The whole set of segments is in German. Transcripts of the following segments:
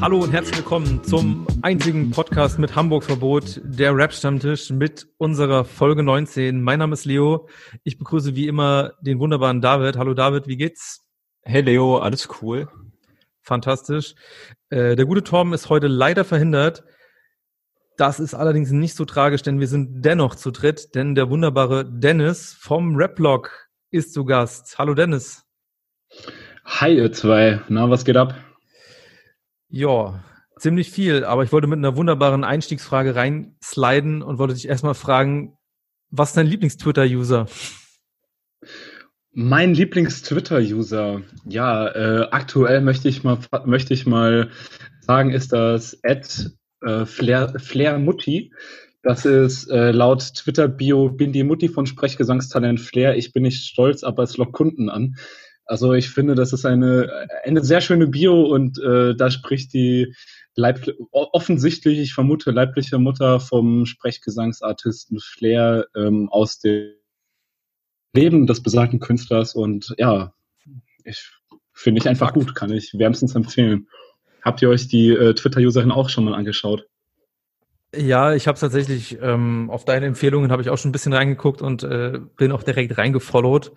Hallo und herzlich willkommen zum einzigen Podcast mit Hamburg Verbot, der Rap Stammtisch mit unserer Folge 19. Mein Name ist Leo. Ich begrüße wie immer den wunderbaren David. Hallo David, wie geht's? Hey Leo, alles cool. Fantastisch. Äh, der gute Torben ist heute leider verhindert. Das ist allerdings nicht so tragisch, denn wir sind dennoch zu dritt, denn der wunderbare Dennis vom Rap-Blog ist zu Gast. Hallo Dennis. Hi ihr zwei, na was geht ab? Ja, ziemlich viel, aber ich wollte mit einer wunderbaren Einstiegsfrage reinsliden und wollte dich erstmal fragen, was ist dein Lieblings-Twitter-User? Mein Lieblings-Twitter-User, ja, äh, aktuell möchte ich mal möchte ich mal sagen, ist das Ad äh, Flair, Flair Mutti. Das ist äh, laut Twitter-Bio bin die Mutti von Sprechgesangstalent Flair. Ich bin nicht stolz, aber es lockt Kunden an. Also ich finde, das ist eine, eine sehr schöne Bio und äh, da spricht die Leib offensichtlich, ich vermute, leibliche Mutter vom Sprechgesangsartisten Flair ähm, aus dem Leben des besagten Künstlers und ja, ich finde ich einfach gut, kann ich wärmstens empfehlen. Habt ihr euch die äh, Twitter-Userin auch schon mal angeschaut? Ja, ich habe tatsächlich ähm, auf deine Empfehlungen habe ich auch schon ein bisschen reingeguckt und äh, bin auch direkt reingefollowt.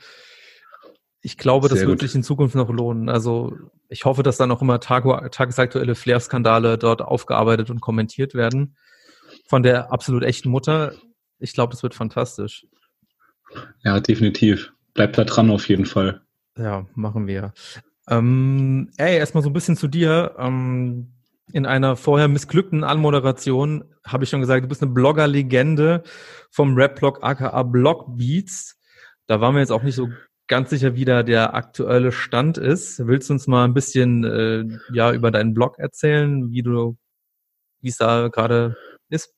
Ich glaube, Sehr das wird gut. sich in Zukunft noch lohnen. Also ich hoffe, dass dann auch immer tag tagesaktuelle Flair-Skandale dort aufgearbeitet und kommentiert werden. Von der absolut echten Mutter. Ich glaube, das wird fantastisch. Ja, definitiv. Bleibt da dran auf jeden Fall. Ja, machen wir. Ähm, ey, erstmal so ein bisschen zu dir. Ähm, in einer vorher missglückten Anmoderation habe ich schon gesagt, du bist eine Blogger-Legende vom Rap-Blog aka Blogbeats. Da waren wir jetzt auch nicht so ganz sicher, wie da der aktuelle Stand ist. Willst du uns mal ein bisschen äh, ja über deinen Blog erzählen, wie du, wie es da gerade ist?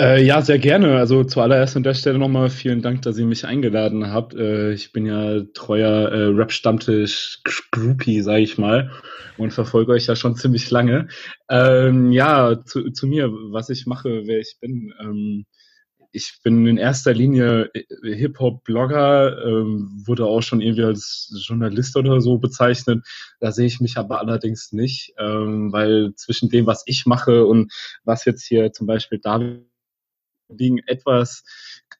Äh, ja, sehr gerne. Also zuallererst an der Stelle nochmal vielen Dank, dass ihr mich eingeladen habt. Äh, ich bin ja treuer äh, Rap-Stammtisch-Groupie, sage ich mal, und verfolge euch ja schon ziemlich lange. Ähm, ja, zu, zu mir, was ich mache, wer ich bin. Ähm, ich bin in erster Linie äh, Hip-Hop-Blogger, ähm, wurde auch schon irgendwie als Journalist oder so bezeichnet. Da sehe ich mich aber allerdings nicht, ähm, weil zwischen dem, was ich mache und was jetzt hier zum Beispiel da liegen etwas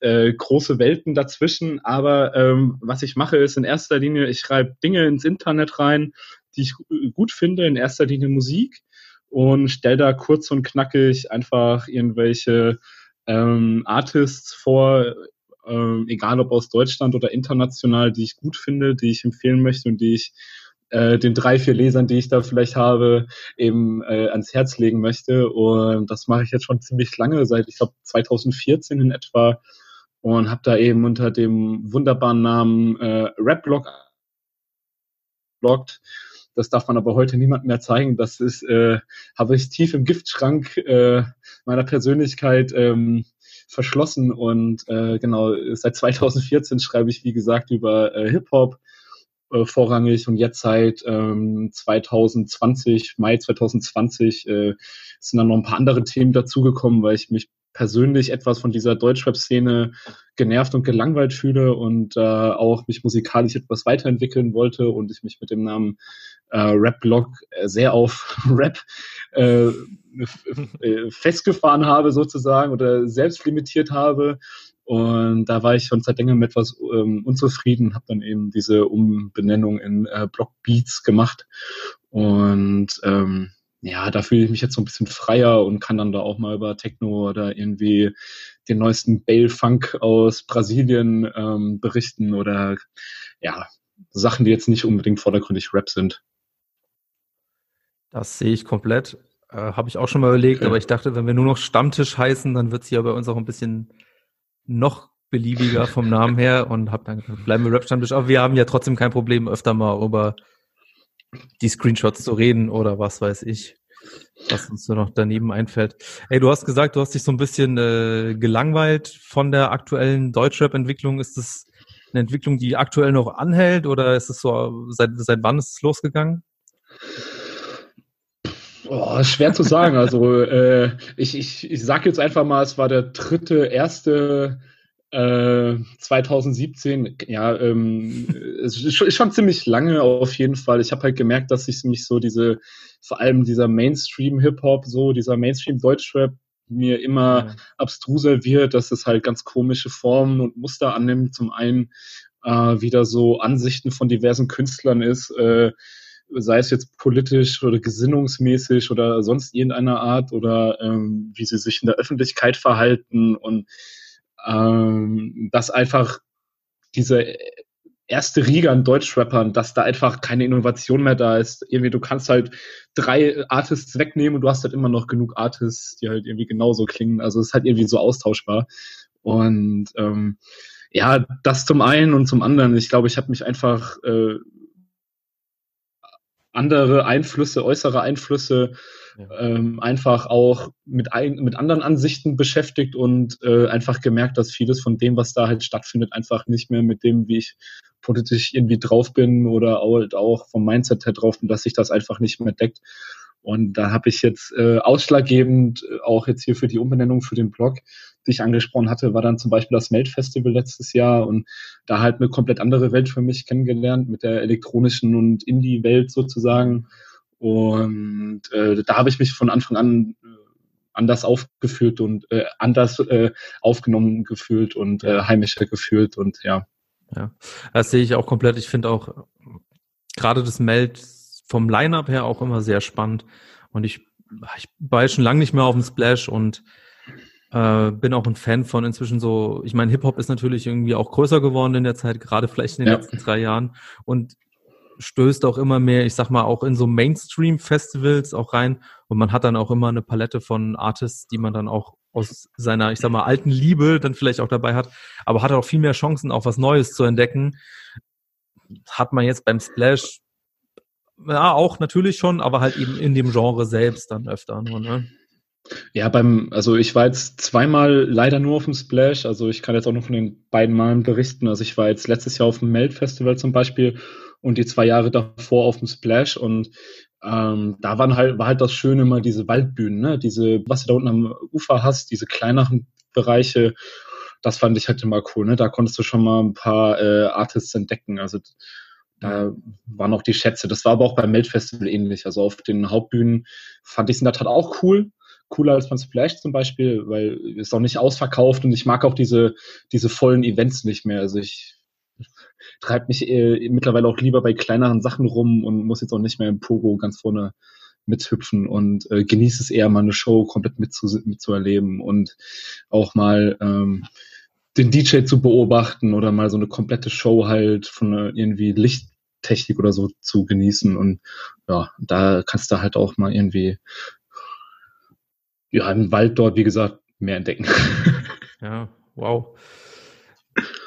äh, große Welten dazwischen. Aber ähm, was ich mache, ist in erster Linie, ich schreibe Dinge ins Internet rein, die ich gut finde, in erster Linie Musik und stelle da kurz und knackig einfach irgendwelche ähm, Artists vor, ähm, egal ob aus Deutschland oder international, die ich gut finde, die ich empfehlen möchte und die ich äh, den drei, vier Lesern, die ich da vielleicht habe, eben äh, ans Herz legen möchte. Und das mache ich jetzt schon ziemlich lange, seit ich glaube 2014 in etwa und habe da eben unter dem wunderbaren Namen äh, Rap-Blog bloggt das darf man aber heute niemand mehr zeigen. Das ist, äh, habe ich tief im Giftschrank äh, meiner Persönlichkeit ähm, verschlossen und äh, genau seit 2014 schreibe ich wie gesagt über äh, Hip Hop äh, vorrangig und jetzt seit ähm, 2020 Mai 2020 äh, sind dann noch ein paar andere Themen dazugekommen, weil ich mich persönlich etwas von dieser Deutschrap-Szene genervt und gelangweilt fühle und äh, auch mich musikalisch etwas weiterentwickeln wollte und ich mich mit dem Namen äh, Rap-Blog äh, sehr auf Rap äh, äh, festgefahren habe sozusagen oder selbst limitiert habe. Und da war ich schon seit längerem etwas ähm, unzufrieden, habe dann eben diese Umbenennung in äh, Block Beats gemacht. Und ähm, ja, da fühle ich mich jetzt so ein bisschen freier und kann dann da auch mal über Techno oder irgendwie den neuesten Bale Funk aus Brasilien ähm, berichten oder ja, Sachen, die jetzt nicht unbedingt vordergründig Rap sind. Das sehe ich komplett. Äh, Habe ich auch schon mal überlegt, okay. aber ich dachte, wenn wir nur noch Stammtisch heißen, dann wird es hier bei uns auch ein bisschen noch beliebiger vom Namen her und hab dann gesagt, bleiben wir Rap-Stammtisch. Aber wir haben ja trotzdem kein Problem, öfter mal über die Screenshots zu reden oder was weiß ich. was uns so noch daneben einfällt. Ey, du hast gesagt, du hast dich so ein bisschen äh, gelangweilt von der aktuellen Deutschrap-Entwicklung. Ist das eine Entwicklung, die aktuell noch anhält oder ist es so, seit, seit wann ist es losgegangen? Oh, schwer zu sagen. Also äh, ich, ich, ich sage jetzt einfach mal, es war der dritte, erste äh, 2017. Ja, ähm, es ist schon ziemlich lange auf jeden Fall. Ich habe halt gemerkt, dass ich mich so diese, vor allem dieser Mainstream-Hip-Hop, so dieser Mainstream-Deutschrap mir immer ja. abstruser wird, dass es halt ganz komische Formen und Muster annimmt. Zum einen äh, wieder so Ansichten von diversen Künstlern ist, äh, sei es jetzt politisch oder gesinnungsmäßig oder sonst irgendeiner Art oder ähm, wie sie sich in der Öffentlichkeit verhalten und ähm, dass einfach diese erste Riege an Deutschrappern, dass da einfach keine Innovation mehr da ist. Irgendwie, du kannst halt drei Artists wegnehmen und du hast halt immer noch genug Artists, die halt irgendwie genauso klingen. Also es ist halt irgendwie so austauschbar. Und ähm, ja, das zum einen und zum anderen. Ich glaube, ich habe mich einfach äh, andere Einflüsse, äußere Einflüsse ja. ähm, einfach auch mit, ein, mit anderen Ansichten beschäftigt und äh, einfach gemerkt, dass vieles von dem, was da halt stattfindet, einfach nicht mehr mit dem, wie ich politisch irgendwie drauf bin oder halt auch vom Mindset her drauf bin, dass sich das einfach nicht mehr deckt. Und da habe ich jetzt äh, ausschlaggebend äh, auch jetzt hier für die Umbenennung für den Blog, die ich angesprochen hatte, war dann zum Beispiel das Melt Festival letztes Jahr und da halt eine komplett andere Welt für mich kennengelernt mit der elektronischen und Indie-Welt sozusagen. Und äh, da habe ich mich von Anfang an äh, anders aufgefühlt und äh, anders äh, aufgenommen gefühlt und äh, heimischer gefühlt und ja. Ja, das sehe ich auch komplett. Ich finde auch gerade das Meld vom Line-Up her auch immer sehr spannend. Und ich, ich war schon lange nicht mehr auf dem Splash und äh, bin auch ein Fan von inzwischen so, ich meine, Hip-Hop ist natürlich irgendwie auch größer geworden in der Zeit, gerade vielleicht in den ja. letzten drei Jahren. Und stößt auch immer mehr, ich sag mal, auch in so Mainstream-Festivals auch rein. Und man hat dann auch immer eine Palette von Artists, die man dann auch aus seiner, ich sag mal, alten Liebe dann vielleicht auch dabei hat, aber hat auch viel mehr Chancen, auch was Neues zu entdecken. Hat man jetzt beim Splash ja auch natürlich schon, aber halt eben in dem Genre selbst dann öfter nur, ne? Ja, beim, also ich war jetzt zweimal leider nur auf dem Splash, also ich kann jetzt auch nur von den beiden Malen berichten. Also ich war jetzt letztes Jahr auf dem Melt Festival zum Beispiel und die zwei Jahre davor auf dem Splash und ähm, da waren halt, war halt das Schöne immer diese Waldbühnen, ne? Diese, was du da unten am Ufer hast, diese kleineren Bereiche, das fand ich halt immer cool, ne? Da konntest du schon mal ein paar äh, Artists entdecken. Also da waren auch die Schätze. Das war aber auch beim Melt-Festival ähnlich. Also auf den Hauptbühnen fand ich es in der Tat auch cool. Cooler als beim Splash zum Beispiel, weil es auch nicht ausverkauft und ich mag auch diese, diese vollen Events nicht mehr. Also ich treibt mich äh, mittlerweile auch lieber bei kleineren Sachen rum und muss jetzt auch nicht mehr im Pogo ganz vorne mithüpfen und äh, genieße es eher mal eine Show komplett mitzu mitzuerleben und auch mal ähm, den DJ zu beobachten oder mal so eine komplette Show halt von einer irgendwie Lichttechnik oder so zu genießen und ja, da kannst du halt auch mal irgendwie ja im Wald dort, wie gesagt, mehr entdecken. Ja, wow.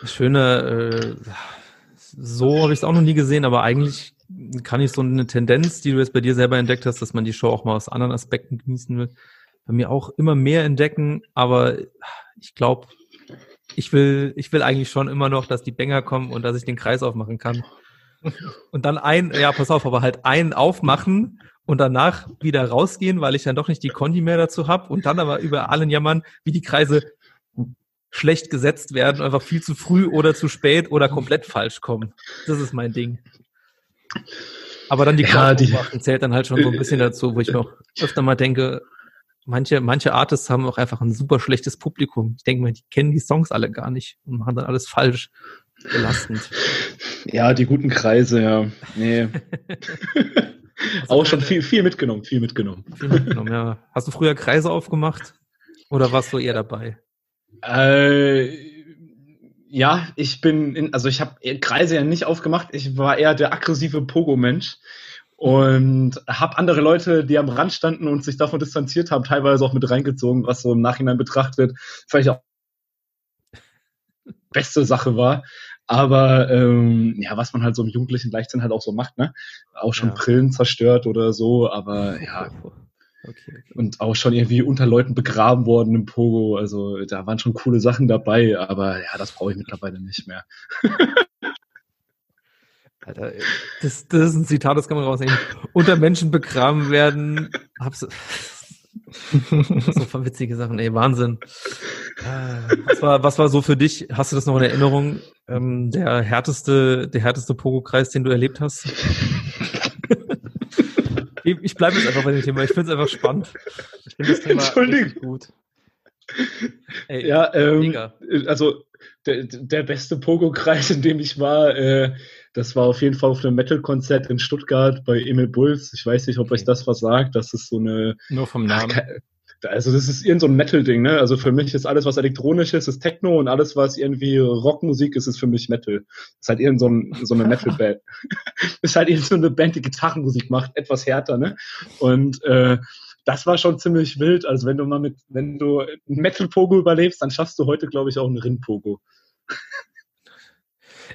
Schöne, äh, so habe ich es auch noch nie gesehen, aber eigentlich kann ich so eine Tendenz, die du jetzt bei dir selber entdeckt hast, dass man die Show auch mal aus anderen Aspekten genießen will, bei mir auch immer mehr entdecken, aber ich glaube, ich will, ich will eigentlich schon immer noch, dass die Bänger kommen und dass ich den Kreis aufmachen kann. Und dann ein, ja, pass auf, aber halt einen aufmachen und danach wieder rausgehen, weil ich dann doch nicht die Kondi mehr dazu habe und dann aber über allen jammern, wie die Kreise schlecht gesetzt werden, einfach viel zu früh oder zu spät oder komplett falsch kommen. Das ist mein Ding. Aber dann die ja, die zählt dann halt schon so ein bisschen dazu, wo ich mir auch öfter mal denke, manche, manche Artists haben auch einfach ein super schlechtes Publikum. Ich denke mal, die kennen die Songs alle gar nicht und machen dann alles falsch. Belastend. Ja, die guten Kreise, ja. Nee. auch schon viel, viel mitgenommen, viel mitgenommen. Viel mitgenommen, ja. Hast du früher Kreise aufgemacht? Oder warst du eher dabei? Äh, ja, ich bin, in, also ich habe Kreise ja nicht aufgemacht. Ich war eher der aggressive Pogo-Mensch und habe andere Leute, die am Rand standen und sich davon distanziert haben, teilweise auch mit reingezogen, was so im Nachhinein betrachtet vielleicht auch beste Sache war. Aber ähm, ja, was man halt so im jugendlichen Leichtsinn halt auch so macht, ne? Auch schon ja. Brillen zerstört oder so, aber ja. okay. Und auch schon irgendwie unter Leuten begraben worden im Pogo. Also da waren schon coole Sachen dabei, aber ja, das brauche ich mittlerweile nicht mehr. Alter, das, das ist ein Zitat, das kann man rausnehmen. Unter Menschen begraben werden. Hab's, so witzige Sachen, ey, Wahnsinn. Äh, was war, was war so für dich? Hast du das noch in Erinnerung? Ähm, der härteste, der härteste Pogo-Kreis, den du erlebt hast? ich bleibe jetzt einfach bei dem Thema. Ich finde es einfach spannend. Ich finde das Thema richtig gut. Ey, ja, ähm, also der, der beste Pogo-Kreis, in dem ich war, äh, das war auf jeden Fall auf einem Metal-Konzert in Stuttgart bei Emil Bulls. Ich weiß nicht, ob euch das was sagt. Das ist so eine. Nur vom Namen. Ach, also das ist irgend so ein Metal-Ding, ne? Also für mich ist alles, was elektronisch ist, ist Techno und alles, was irgendwie Rockmusik ist, ist für mich Metal. ist halt irgend so, ein, so eine Metal-Band. ist halt irgend so eine Band, die Gitarrenmusik macht, etwas härter, ne? Und äh, das war schon ziemlich wild. Also wenn du mal mit, wenn du ein Metal-Pogo überlebst, dann schaffst du heute, glaube ich, auch einen Rind-Pogo.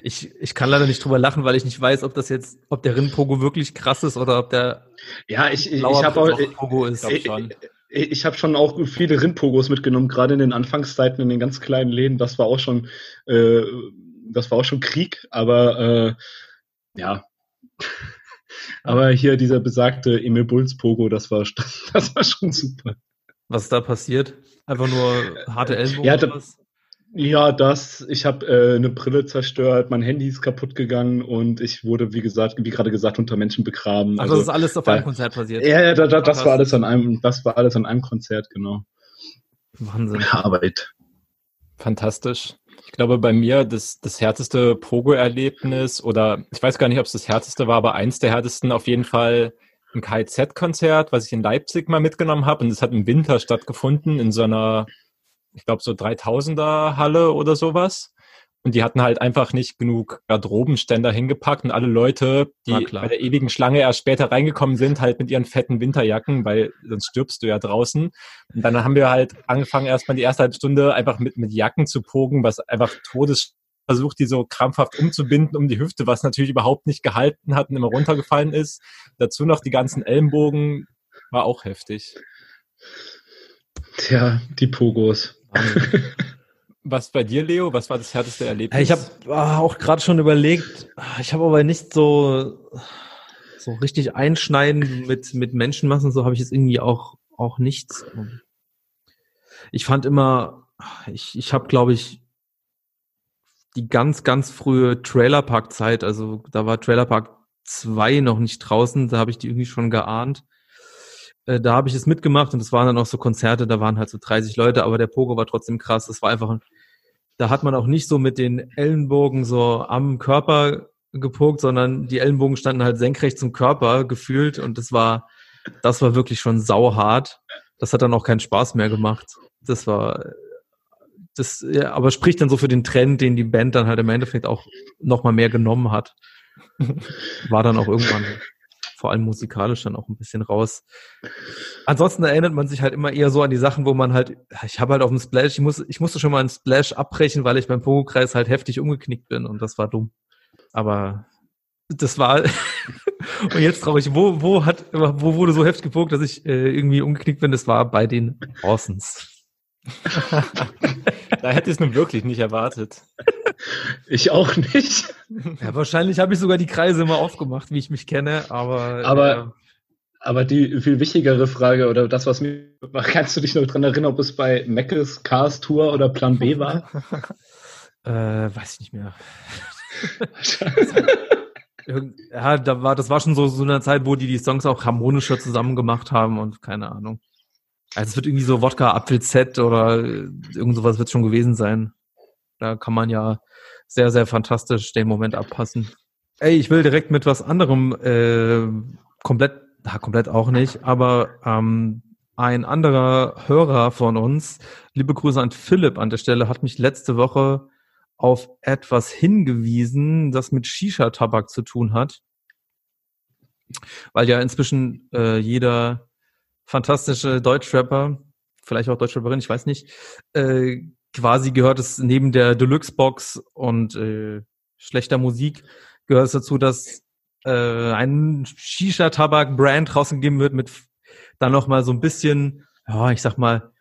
Ich, ich kann leider nicht drüber lachen, weil ich nicht weiß, ob das jetzt, ob der Rinpogo wirklich krass ist oder ob der ja, ich, ich, habe auch, Pogo ist. Ich, ich, ich habe schon auch viele Rindpogos mitgenommen, gerade in den Anfangszeiten in den ganz kleinen Läden. Das war auch schon, äh, das war auch schon Krieg, aber äh, ja. aber hier dieser besagte Emil Bulls Pogo, das war, das war schon super. Was ist da passiert? Einfach nur harte Ellenbogen ja, da, ja, das. Ich habe äh, eine Brille zerstört, mein Handy ist kaputt gegangen und ich wurde, wie gesagt, wie gerade gesagt, unter Menschen begraben. Ach, also, das ist alles auf da, einem Konzert passiert. Ja, ja, da, da, das war alles an einem, das war alles an einem Konzert, genau. Wahnsinn. Arbeit. Fantastisch. Ich glaube, bei mir das, das härteste Pogo-Erlebnis oder ich weiß gar nicht, ob es das härteste war, aber eins der härtesten auf jeden Fall ein KZ-Konzert, was ich in Leipzig mal mitgenommen habe und es hat im Winter stattgefunden in so einer ich glaube, so 3000er Halle oder sowas. Und die hatten halt einfach nicht genug Garderobenständer hingepackt und alle Leute, die bei der ewigen Schlange erst später reingekommen sind, halt mit ihren fetten Winterjacken, weil sonst stirbst du ja draußen. Und dann haben wir halt angefangen, erstmal die erste halbe Stunde einfach mit, mit Jacken zu pogen, was einfach Todes versucht, die so krampfhaft umzubinden um die Hüfte, was natürlich überhaupt nicht gehalten hat und immer runtergefallen ist. Dazu noch die ganzen Ellenbogen, war auch heftig. Tja, die Pogos. Was bei dir, Leo? Was war das härteste Erlebnis? Ich habe ah, auch gerade schon überlegt, ich habe aber nicht so, so richtig einschneiden mit, mit Menschenmassen, so habe ich jetzt irgendwie auch, auch nichts. Ich fand immer, ich, ich habe, glaube ich, die ganz, ganz frühe Trailerpark-Zeit, also da war Trailerpark 2 noch nicht draußen, da habe ich die irgendwie schon geahnt. Äh, da habe ich es mitgemacht und es waren dann auch so Konzerte, da waren halt so 30 Leute, aber der Pogo war trotzdem krass. Das war einfach, da hat man auch nicht so mit den Ellenbogen so am Körper gepokt, sondern die Ellenbogen standen halt senkrecht zum Körper gefühlt und das war, das war wirklich schon sauhart. Das hat dann auch keinen Spaß mehr gemacht. Das war, das, ja, aber spricht dann so für den Trend, den die Band dann halt im Endeffekt auch nochmal mehr genommen hat. War dann auch irgendwann vor allem musikalisch dann auch ein bisschen raus. Ansonsten erinnert man sich halt immer eher so an die Sachen, wo man halt, ich habe halt auf dem Splash, ich, muss, ich musste schon mal einen Splash abbrechen, weil ich beim Pogo-Kreis halt heftig umgeknickt bin und das war dumm. Aber das war und jetzt traurig, wo, wo hat, wo wurde so heftig gepokt, dass ich äh, irgendwie umgeknickt bin? Das war bei den Orsons. Da hätte ich es nun wirklich nicht erwartet. Ich auch nicht. Ja, wahrscheinlich habe ich sogar die Kreise immer aufgemacht, wie ich mich kenne, aber. Aber, äh, aber die viel wichtigere Frage oder das, was mir, kannst du dich noch dran erinnern, ob es bei Meckes Cars Tour oder Plan B war? äh, weiß ich nicht mehr. ja, da war, das war schon so, so eine Zeit, wo die die Songs auch harmonischer zusammen gemacht haben und keine Ahnung. Also es wird irgendwie so Wodka Apfel Z oder irgend sowas wird schon gewesen sein. Da kann man ja sehr, sehr fantastisch den Moment abpassen. Ey, ich will direkt mit was anderem äh, komplett, na, komplett auch nicht, aber ähm, ein anderer Hörer von uns, liebe Grüße an Philipp an der Stelle, hat mich letzte Woche auf etwas hingewiesen, das mit Shisha-Tabak zu tun hat. Weil ja inzwischen äh, jeder fantastische Deutschrapper, vielleicht auch Deutschrapperin, ich weiß nicht, äh, quasi gehört es neben der Deluxe-Box und äh, schlechter Musik, gehört es dazu, dass äh, ein Shisha-Tabak-Brand rausgegeben wird mit dann noch mal so ein bisschen, ja, ich sag mal,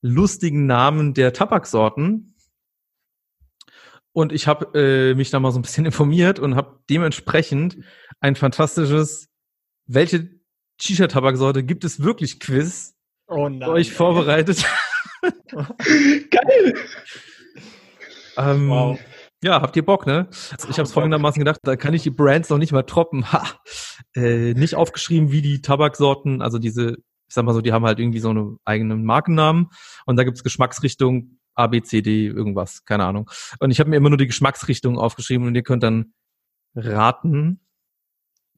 lustigen Namen der Tabaksorten. Und ich habe äh, mich da mal so ein bisschen informiert und habe dementsprechend ein fantastisches, welche Shisha-Tabaksorte gibt es wirklich Quiz Oh nein. für euch vorbereitet. Geil! ähm, Wow. Ja, habt ihr Bock, ne? Ich habe es folgendermaßen gedacht, da kann ich die Brands noch nicht mal troppen. Ha! Äh, nicht aufgeschrieben, wie die Tabaksorten, also diese, ich sag mal so, die haben halt irgendwie so einen eigenen Markennamen und da gibt's Geschmacksrichtung A, B, C, D, irgendwas, keine Ahnung. Und ich habe mir immer nur die Geschmacksrichtung aufgeschrieben und ihr könnt dann raten,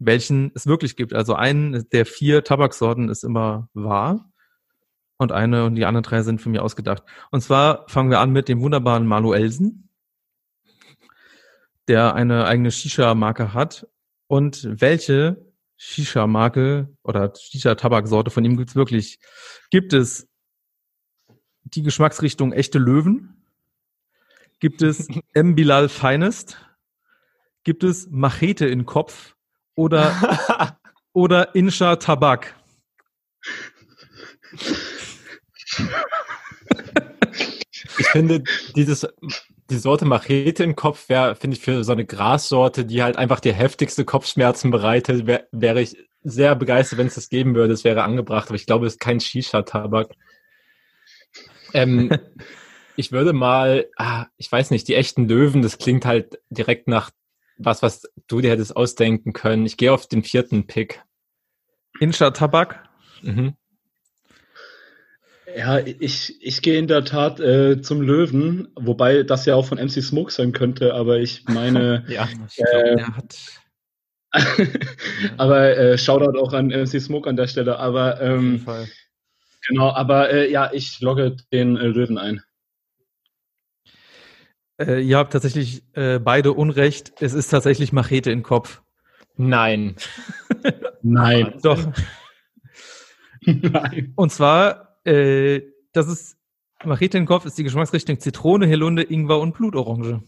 welchen es wirklich gibt. Also einen der vier Tabaksorten ist immer wahr und eine und die anderen drei sind für mich ausgedacht. Und zwar fangen wir an mit dem wunderbaren Manuelsen der eine eigene Shisha-Marke hat. Und welche Shisha-Marke oder Shisha-Tabaksorte von ihm gibt's wirklich? Gibt es die Geschmacksrichtung echte Löwen? Gibt es M. Bilal Finest? Gibt es Machete in Kopf? Oder, oder Insha Tabak? Ich finde, dieses, die Sorte Machete im Kopf wäre, finde ich, für so eine Grassorte, die halt einfach die heftigste Kopfschmerzen bereitet, wär, wäre ich sehr begeistert, wenn es das geben würde. Es wäre angebracht, aber ich glaube, es ist kein Shisha-Tabak. Ähm, ich würde mal, ah, ich weiß nicht, die echten Löwen, das klingt halt direkt nach was, was du dir hättest ausdenken können. Ich gehe auf den vierten Pick. Insha Tabak? Mhm. Ja, ich, ich gehe in der Tat äh, zum Löwen, wobei das ja auch von MC Smoke sein könnte, aber ich meine, Ja. Ich glaub, Ähm, der hat aber äh, Shoutout auch an MC Smoke an der Stelle, aber auf jeden ähm, Fall. genau, aber äh, ja, ich logge den äh, Löwen ein. Äh, ihr habt tatsächlich äh, beide Unrecht. Es ist tatsächlich Machete in Kopf. Nein. Nein. Doch. Nein. Und zwar, äh, das ist Machete in Kopf ist die Geschmacksrichtung Zitrone, Helunde, Ingwer und Blutorange.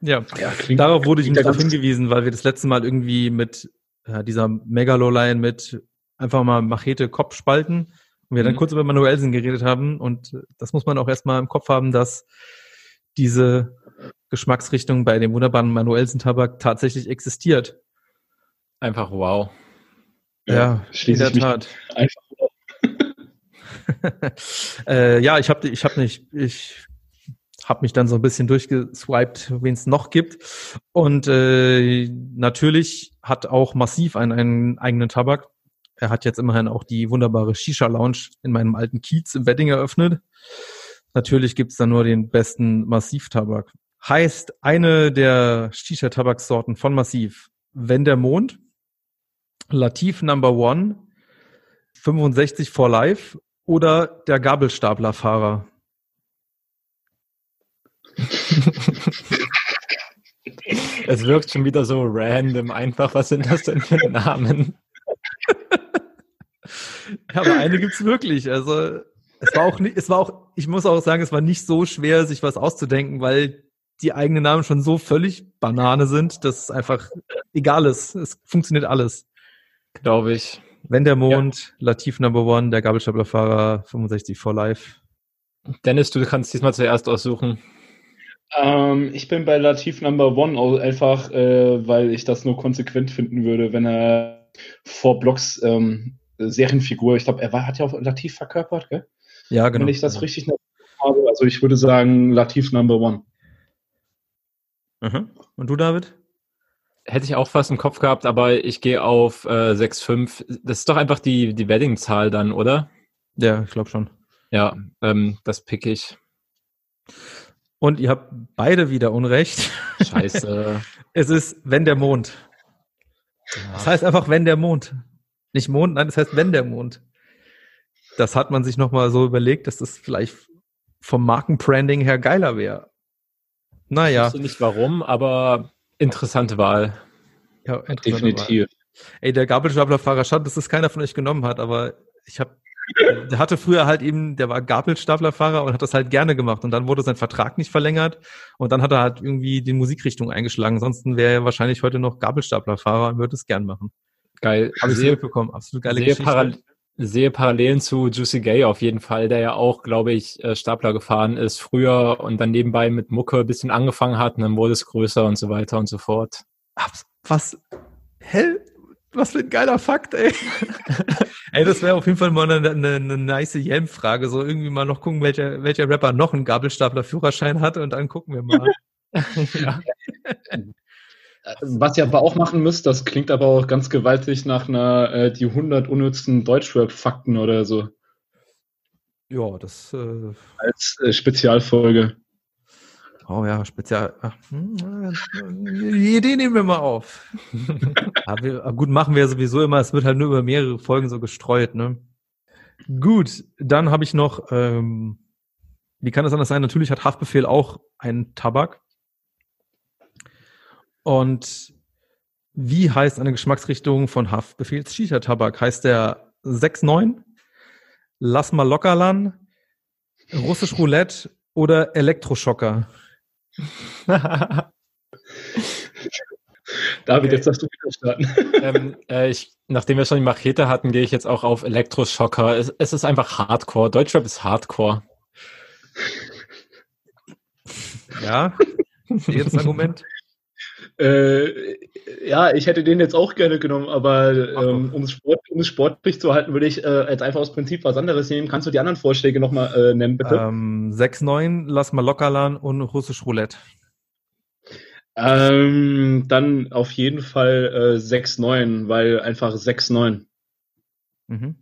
Ja, Ja, klingt, darauf wurde ich nicht darauf hingewiesen, weil wir das letzte Mal irgendwie mit äh, dieser Megaloline mit einfach mal Machete Kopf spalten und wir dann Mhm. kurz über Manuelsen geredet haben und das muss man auch erstmal im Kopf haben, dass diese Geschmacksrichtung bei dem wunderbaren Manuelsen Tabak tatsächlich existiert. Einfach wow. Ja, schließe in der Tat. einfach. äh, ja, ich habe ich hab nicht, ich habe mich dann so ein bisschen durchgeswiped, wen es noch gibt. Und äh, natürlich hat auch Massiv einen, einen eigenen Tabak. Er hat jetzt immerhin auch die wunderbare Shisha Lounge in meinem alten Kiez im Wedding eröffnet. Natürlich gibt's da nur den besten Massiv-Tabak. Heißt eine der Shisha-Tabaksorten von Massiv, wenn der Mond, Latif Number One, 65 for Life oder der Gabelstaplerfahrer? Es wirkt schon wieder so random einfach. Was sind das denn für Namen? Ja, aber eine gibt's wirklich. Also es war auch nicht, es war auch, ich muss auch sagen, es war nicht so schwer, sich was auszudenken, weil die eigenen Namen schon so völlig Banane sind, dass es einfach egal ist. Es funktioniert alles. Glaube ich. Wenn der Mond, Latif Number One, der Gabelstaplerfahrer, 65 for Life. Dennis, du kannst diesmal zuerst aussuchen. Ähm, ich bin bei Latif Number One einfach, äh, weil ich das nur konsequent finden würde, wenn er vor Blocks ähm, Serienfigur, ich glaube, er war, hat ja auch Latif verkörpert, gell? Ja, genau. Wenn ich das richtig habe. Also ich würde sagen Latif Number One. Mhm. Und du, David? Hätte ich auch fast im Kopf gehabt, aber ich gehe auf äh, 6,5. Das ist doch einfach die, die Wedding-Zahl dann, oder? Ja, ich glaube schon. Ja, ähm, das pick ich. Und ihr habt beide wieder Unrecht. Scheiße. Es ist wenn der Mond. Das heißt einfach wenn der Mond. Nicht Mond, nein, das heißt wenn der Mond. Das hat man sich nochmal so überlegt, dass das vielleicht vom Markenbranding her geiler wäre. Ich Naja, wusste nicht warum, aber interessante Wahl. ja, interessante Wahl. Definitiv. Ey, der Gabelstaplerfahrer, schade, dass das keiner von euch genommen hat, aber ich habe der hatte früher halt eben, der war Gabelstaplerfahrer und hat das halt gerne gemacht und dann wurde sein Vertrag nicht verlängert und dann hat er halt irgendwie die Musikrichtung eingeschlagen. Ansonsten wäre er wahrscheinlich heute noch Gabelstaplerfahrer und würde es gern machen. Geil. Habe ich so Sehe, mitbekommen. Absolut geile sehe, Geschichte. Paral sehe Parallelen zu Juicy Gay auf jeden Fall, der ja auch, glaube ich, äh, Stapler gefahren ist früher und dann nebenbei mit Mucke ein bisschen angefangen hat und dann wurde es größer und so weiter und so fort. Was? Hä? Was für ein geiler Fakt, ey. ey, das wäre auf jeden Fall mal eine, eine, eine nice Jelm-Frage. So irgendwie mal noch gucken, welcher, welcher Rapper noch einen Gabelstapler-Führerschein hat und dann gucken wir mal. ja. Was ihr aber auch machen müsst, das klingt aber auch ganz gewaltig nach einer äh, die 100 unnützen Deutschrap-Fakten oder so. ja, das, äh, Als äh, Spezialfolge. oh ja, spezial. Ach, hm, die Idee nehmen wir mal auf. aber wir, aber gut, machen wir sowieso immer. Es wird halt nur über mehrere Folgen so gestreut, ne? Gut, dann habe ich noch, ähm, wie kann das anders sein? Natürlich hat Haftbefehl auch einen Tabak. Und wie heißt eine Geschmacksrichtung von Haftbefehls Shisha-Tabak? Heißt der 6-9, Lass mal lockerlan, Russisch Roulette oder Elektroschocker? David, jetzt darfst du wieder starten. ähm, äh, ich, nachdem wir schon die Machete hatten, gehe ich jetzt auch auf Elektroschocker. Es, es ist einfach Hardcore. Deutschrap ist Hardcore. Ja, jedes Argument. Äh, ja, ich hätte den jetzt auch gerne genommen, aber ähm, um, es Sport, sportlich zu halten, würde ich äh, jetzt einfach aus Prinzip was anderes nehmen. Kannst du die anderen Vorschläge nochmal äh, nennen, bitte? Ähm, 6-9, Lass mal lockerlan und Russisch Roulette. Ähm, dann auf jeden Fall äh, 6-9, weil einfach 6-9. Mhm.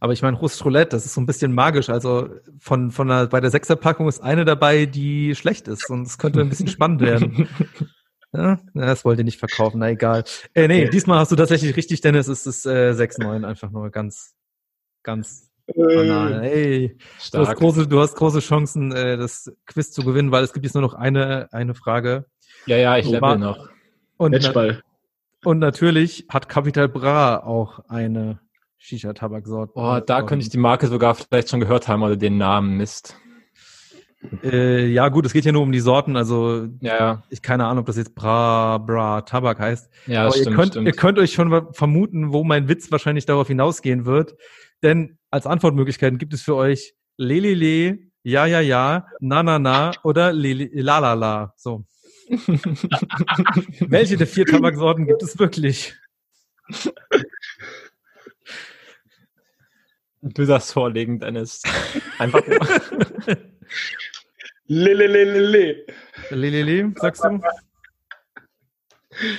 Aber ich meine, Russisch Roulette, das ist so ein bisschen magisch. Also von, von der, bei der Sechserpackung ist eine dabei, die schlecht ist und es könnte ein bisschen spannend werden. Ja, das wollt ihr nicht verkaufen, na egal. Äh, nee, diesmal hast du tatsächlich richtig, Dennis, es ist äh, 6-9, einfach nur ganz, ganz banal. Ey, du hast, große, du hast große Chancen, äh, das Quiz zu gewinnen, weil es gibt jetzt nur noch eine, eine Frage. Ja, ja, ich level noch. Und, na, und natürlich hat Capital Bra auch eine Shisha-Tabaksorte. Boah, da könnte ich die Marke sogar vielleicht schon gehört haben oder den Namen. Mist. Äh, ja, gut, es geht ja nur um die Sorten. Also, Ja, ja, ich keine Ahnung, ob das jetzt Bra, Bra, Tabak heißt. ja Aber stimmt, ihr, könnt, stimmt. ihr könnt euch schon vermuten, wo mein Witz wahrscheinlich darauf hinausgehen wird. Denn als Antwortmöglichkeiten gibt es für euch Lelele, Ja, ja, ja, Na, na, na oder Lele, La, la, la. So. Welche der vier Tabaksorten gibt es wirklich? Du darfst vorlegen, Dennis. Einfach nur. Lelelelele. Lelele, sagst du?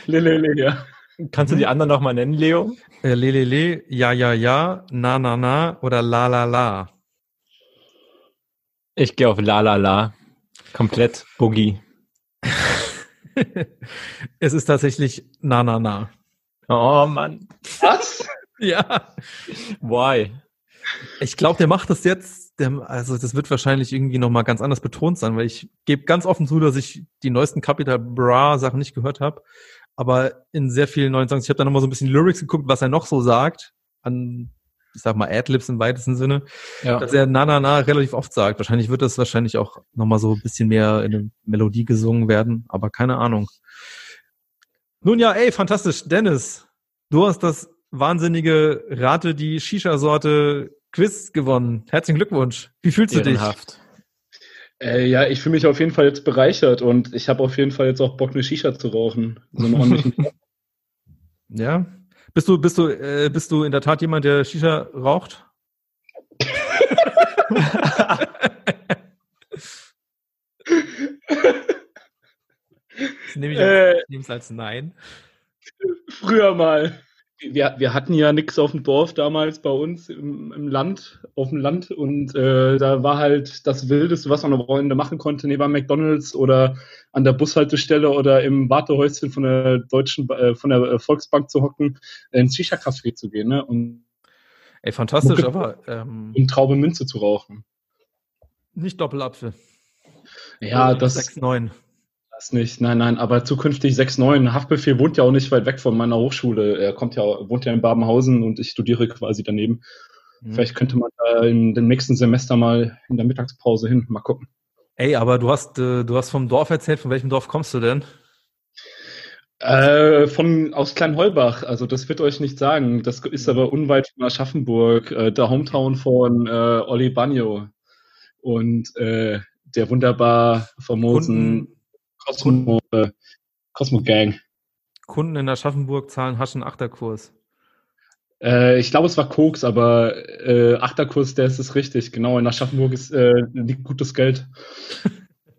Lelele, ja. Kannst du die anderen nochmal nennen, Leo? Äh, Lelele, Ja, ja, ja, Na, na, na oder La, la, la. Ich gehe auf La La La. Komplett Boogie. es ist tatsächlich Na, na, na. Oh Mann. Was? Ja. Why? Ich glaube, der macht das jetzt, also das wird wahrscheinlich irgendwie nochmal ganz anders betont sein, weil ich gebe ganz offen zu, dass ich die neuesten Capital Bra Sachen nicht gehört habe, aber in sehr vielen neuen Songs, ich habe da nochmal so ein bisschen Lyrics geguckt, was er noch so sagt, an, ich sag mal, Adlibs im weitesten Sinne, Ja. dass er na na na relativ oft sagt. Wahrscheinlich wird das wahrscheinlich auch nochmal so ein bisschen mehr in eine Melodie gesungen werden, aber keine Ahnung. Nun ja, ey, fantastisch. Dennis, du hast das wahnsinnige Rate die Shisha-Sorte Quiz gewonnen. Herzlichen Glückwunsch. Wie fühlst du dich? Ehrenhaft. Äh, ja, ich fühle mich auf jeden Fall jetzt bereichert und ich habe auf jeden Fall jetzt auch Bock, eine Shisha zu rauchen. So Ja. Bist du, bist du, äh, bist du in der Tat jemand, der Shisha raucht? Das nehme ich Äh. als, ich nehme es als Nein. Früher mal. Wir, wir hatten ja nix auf dem Dorf damals bei uns im, im Land, auf dem Land und äh, da war halt das Wildeste, was man am Wochenende machen konnte, neben McDonalds oder an der Bushaltestelle oder im Wartehäuschen von der deutschen, äh, von der Volksbank zu hocken, ins Shisha-Café zu gehen, ne? Und, Ey, fantastisch, aber ähm, und Traube Münze zu rauchen. nicht Doppelapfel. Ja, das, 6-9. Das nicht. Nein, nein, aber zukünftig 6-9. Haftbefehl wohnt ja auch nicht weit weg von meiner Hochschule. Er kommt ja, wohnt ja in Babenhausen und ich studiere quasi daneben. Mhm. Vielleicht könnte man da in dem nächsten Semester mal in der Mittagspause hin. Mal gucken. Ey, aber du hast, äh, du hast vom Dorf erzählt. Von welchem Dorf kommst du denn? Äh, von aus Kleinholbach, also das wird euch nicht sagen. Das ist aber unweit von Aschaffenburg, äh, der Hometown von äh, Olli Bagno und äh, der wunderbar famosen Cosmo, äh, Cosmo Gang. Kunden in Aschaffenburg zahlen Haschen Achterkurs. Äh, ich glaube, es war Koks, aber äh, Achterkurs, der ist es richtig. Genau, in Aschaffenburg ist, äh, liegt gutes Geld.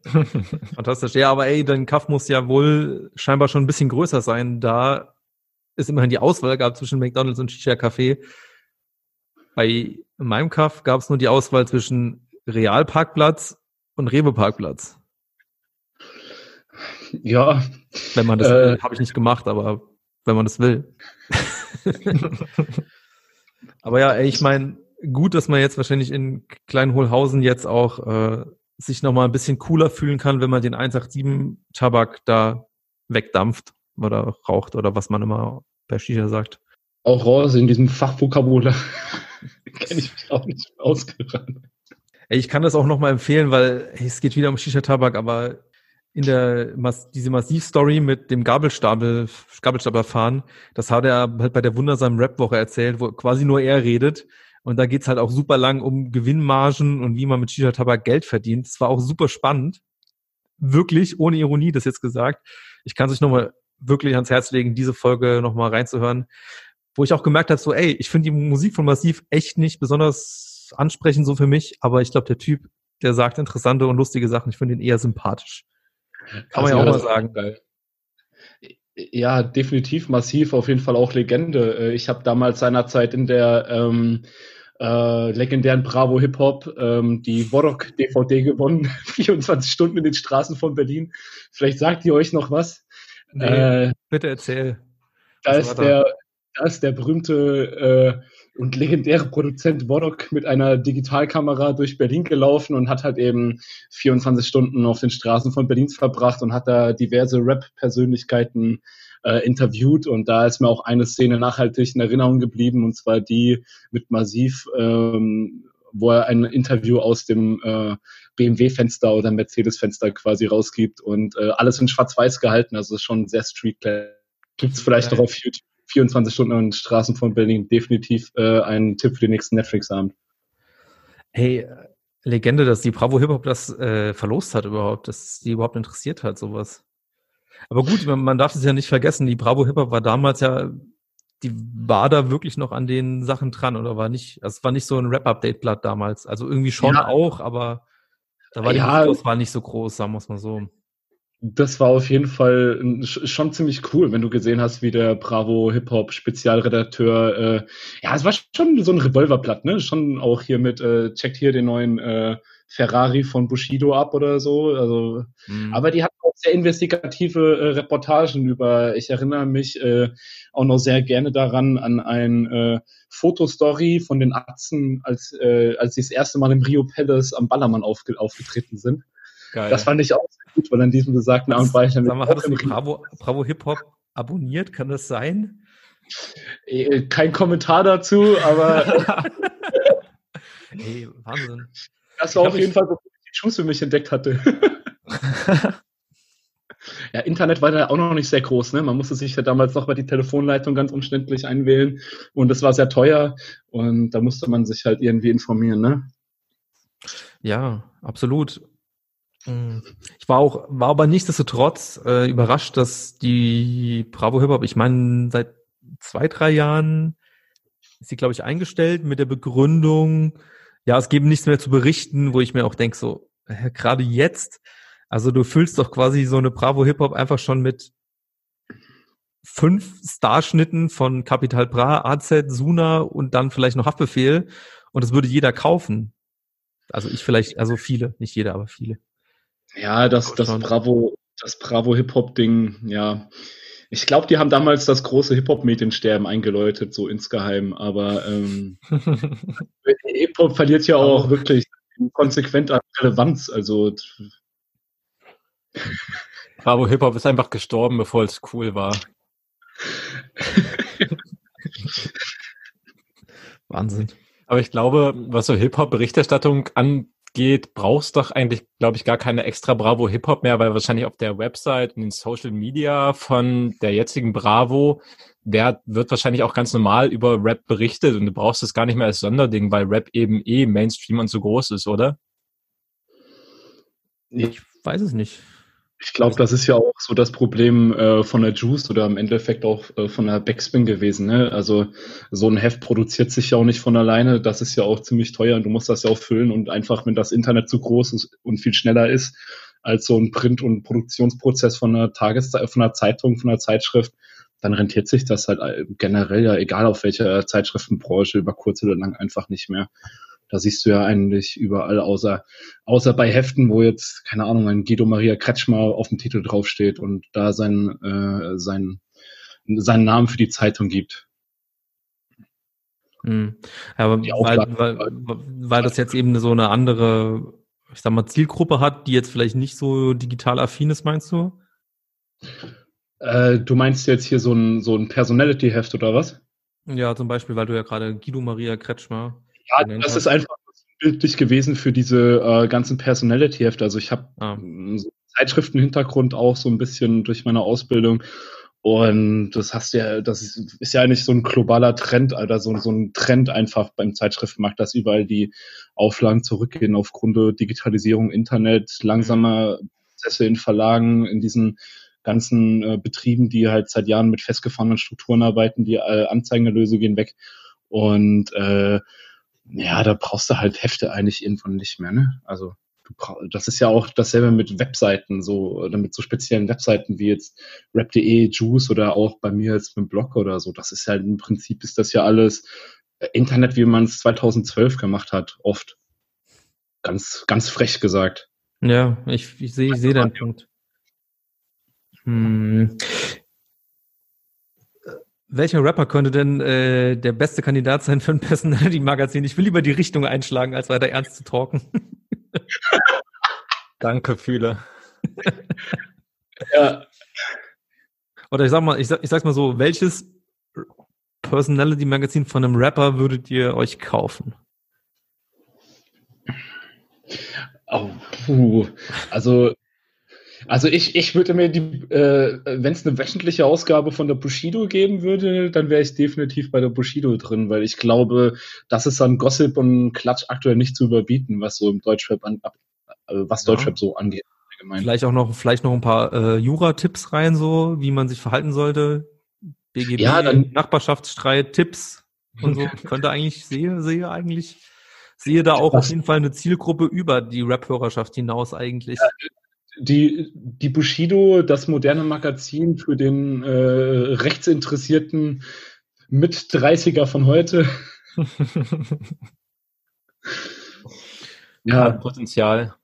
Fantastisch. Ja, aber ey, dein Kaff muss ja wohl scheinbar schon ein bisschen größer sein. Da ist immerhin die Auswahl gab zwischen McDonalds und Shisha Café. Bei meinem Kaff gab es nur die Auswahl zwischen Realparkplatz und Rewe Parkplatz. Ja. Wenn man das äh, habe ich nicht gemacht, aber wenn man das will. aber ja, ich meine, gut, dass man jetzt wahrscheinlich in Kleinholhausen jetzt auch äh, sich nochmal ein bisschen cooler fühlen kann, wenn man den 187 Tabak da wegdampft oder raucht oder was man immer bei Shisha sagt. Auch raus in diesem Fachvokabular kenne ich mich auch nicht ausgerannt. Ich kann das auch nochmal empfehlen, weil hey, es geht wieder um Shisha-Tabak, aber in der diese Massiv-Story mit dem Gabelstapel, Gabelstaplerfahren, das hat er halt bei der wundersamen Rap-Woche erzählt, wo quasi nur er redet. Und da geht's halt auch super lang um Gewinnmargen und wie man mit Shisha-Tabak Geld verdient. Das war auch super spannend. Wirklich, ohne Ironie, das jetzt gesagt. Ich kann sich nochmal wirklich ans Herz legen, diese Folge nochmal reinzuhören. Wo ich auch gemerkt habe, so, ey, ich finde die Musik von Massiv echt nicht besonders ansprechend so für mich, aber ich glaube, der Typ, der sagt interessante und lustige Sachen, ich finde ihn eher sympathisch. Kann also man ja auch mal sagen. Geil. Ja, definitiv massiv, auf jeden Fall auch Legende. Äh, ich habe damals seinerzeit in der ähm, äh, legendären Bravo Hip Hop ähm, die Worok DVD gewonnen, 24 Stunden in den Straßen von Berlin. Vielleicht sagt ihr euch noch was. Nee, äh, bitte erzähl. Da ist, der, da ist der berühmte äh, und legendäre Produzent Wodok mit einer Digitalkamera durch Berlin gelaufen und hat halt eben 24 Stunden auf den Straßen von Berlins verbracht und hat da diverse Rap-Persönlichkeiten äh, interviewt. Und da ist mir auch eine Szene nachhaltig in Erinnerung geblieben und zwar die mit Massiv, ähm, wo er ein Interview aus dem äh, BMW-Fenster oder Mercedes-Fenster quasi rausgibt und äh, alles in Schwarz-Weiß gehalten, also schon sehr street Gibt es vielleicht noch auf YouTube 24 Stunden an Straßen von Berlin. Definitiv äh, ein Tipp für den nächsten Netflix-Abend. Hey, Legende, dass die Bravo Hip Hop das äh, verlost hat überhaupt, dass die überhaupt interessiert hat, sowas. Aber gut, man, man darf es ja nicht vergessen, die Bravo Hip Hop war damals ja, die war da wirklich noch an den Sachen dran oder war nicht, also es war nicht so ein Rap-Update-Blatt damals. Also irgendwie schon ja. auch, aber da war die ja, Auswahl nicht so groß, sagen wir es mal so. Das war auf jeden Fall schon ziemlich cool, wenn du gesehen hast, wie der Bravo Hip Hop Spezialredakteur, äh, ja, es war schon so ein Revolverblatt, ne? Schon auch hier mit, äh, checkt hier den neuen äh, Ferrari von Bushido ab oder so. Also, mhm. aber die hatten auch sehr investigative äh, Reportagen über, ich erinnere mich äh, auch noch sehr gerne daran, an ein äh, Fotostory von den Atzen, als, äh, als sie das erste Mal im Rio Palace am Ballermann aufge aufgetreten sind. Geil. Das fand ich auch sehr gut, weil an diesem besagten Abend war ich dann Sag mal, hat Bravo, Bravo Hip Hop abonniert? Kann das sein? Äh, kein Kommentar dazu, aber. Ey, Wahnsinn. Das war auf jeden Fall, bevor ich die Schuss für mich entdeckt hatte. ja, Internet war da auch noch nicht sehr groß. Ne? Man musste sich ja damals noch bei die Telefonleitung ganz umständlich einwählen und das war sehr teuer und da musste man sich halt irgendwie informieren. Ne? Ja, absolut. Hm. Ich war auch, war aber nichtsdestotrotz äh, überrascht, dass die Bravo Hip Hop, ich meine, seit zwei, drei Jahren ist sie, glaube ich, eingestellt mit der Begründung, ja, es gibt nichts mehr zu berichten, wo ich mir auch denke, so, äh, gerade jetzt, also du füllst doch quasi so eine Bravo Hip-Hop einfach schon mit fünf Starschnitten von Capital Bra, AZ, Suna und dann vielleicht noch Haftbefehl und das würde jeder kaufen. Also ich vielleicht, also viele, nicht jeder, aber viele. Ja, das, das Bravo, das Bravo Hip-Hop-Ding, ja. Ich glaube, die haben damals das große Hip-Hop-Mediensterben eingeläutet, so insgeheim, aber ähm, Hip-Hop verliert ja auch wirklich konsequent an Relevanz. Also Bravo Hip-Hop ist einfach gestorben, bevor es cool war. Wahnsinn. Aber ich glaube, was so Hip-Hop-Berichterstattung an geht, brauchst doch eigentlich, glaube ich, gar keine extra Bravo Hip-Hop mehr, weil wahrscheinlich auf der Website und den Social Media von der jetzigen Bravo wer wird wahrscheinlich auch ganz normal über Rap berichtet und du brauchst es gar nicht mehr als Sonderding, weil Rap eben eh Mainstream und so groß ist, oder? Ich weiß es nicht. Ich glaube, das ist ja auch so das Problem äh, von der Juice oder im Endeffekt auch äh, von der Backspin gewesen. Ne? Also so ein Heft produziert sich ja auch nicht von alleine. Das ist ja auch ziemlich teuer und du musst das ja auch füllen und einfach, wenn das Internet zu groß ist und viel schneller ist als so ein Print- und Produktionsprozess von einer Tageszeit, von einer Zeitung, von einer Zeitschrift, dann rentiert sich das halt äh, generell ja, egal auf welcher Zeitschriftenbranche, über kurz oder lang einfach nicht mehr. Da siehst du ja eigentlich überall, außer, außer bei Heften, wo jetzt, keine Ahnung, ein Guido Maria Kretschmer auf dem Titel draufsteht und da sein, äh, sein, seinen Namen für die Zeitung gibt. Hm. Ja, aber weil, weil, weil das jetzt eben so eine andere, ich sag mal, Zielgruppe hat, die jetzt vielleicht nicht so digital affin ist, meinst du? Äh, du meinst jetzt hier so ein, so ein Personality-Heft oder was? Ja, zum Beispiel, weil du ja gerade Guido Maria Kretschmer. Ja, das ist einfach bildlich gewesen für diese äh, ganzen Personality-Hefte. Also ich habe ah. so Zeitschriftenhintergrund auch so ein bisschen durch meine Ausbildung. Und das hast ja, das ist, ist ja eigentlich so ein globaler Trend, Alter, so, so ein Trend einfach beim Zeitschriftenmarkt, dass überall die Auflagen zurückgehen aufgrund der Digitalisierung, Internet, langsamer Prozesse in Verlagen, in diesen ganzen äh, Betrieben, die halt seit Jahren mit festgefahrenen Strukturen arbeiten, die äh, Anzeigenerlöse gehen weg. Und äh, ja, da brauchst du halt Hefte eigentlich irgendwann nicht mehr, ne? Also das ist ja auch dasselbe mit Webseiten, so oder mit so speziellen Webseiten wie jetzt rap.de, Juice oder auch bei mir jetzt mit dem Blog oder so. Das ist ja im Prinzip ist das ja alles äh, Internet, wie man es 2012 gemacht hat, oft. Ganz, ganz frech gesagt. Ja, ich, ich sehe ich seh deinen Punkt. Hm. Welcher Rapper könnte denn äh, der beste Kandidat sein für ein Personality-Magazin? Ich will lieber die Richtung einschlagen, als weiter ernst zu talken. Danke, Fühle. ja. Oder ich sag mal, ich, sag, ich sag's mal so, welches Personality-Magazin von einem Rapper würdet ihr euch kaufen? Oh, puh. Also also ich, ich würde mir die, äh, wenn es eine wöchentliche Ausgabe von der Bushido geben würde, dann wäre ich definitiv bei der Bushido drin, weil ich glaube, das ist an Gossip und Klatsch aktuell nicht zu überbieten, was so im Deutschrap an, äh, was ja. Deutschrap so angeht. Allgemein. Vielleicht auch noch, vielleicht noch ein paar äh, Jura-Tipps rein, so wie man sich verhalten sollte. BGB, ja, dann, Nachbarschaftsstreit, Tipps und so. Könnte eigentlich sehe, sehe eigentlich sehe da auch auf jeden Fall eine Zielgruppe über die Rap-Hörerschaft hinaus eigentlich. Die, die Bushido, das moderne Magazin für den äh, rechtsinteressierten Mit-30er von heute. ja, Potenzial.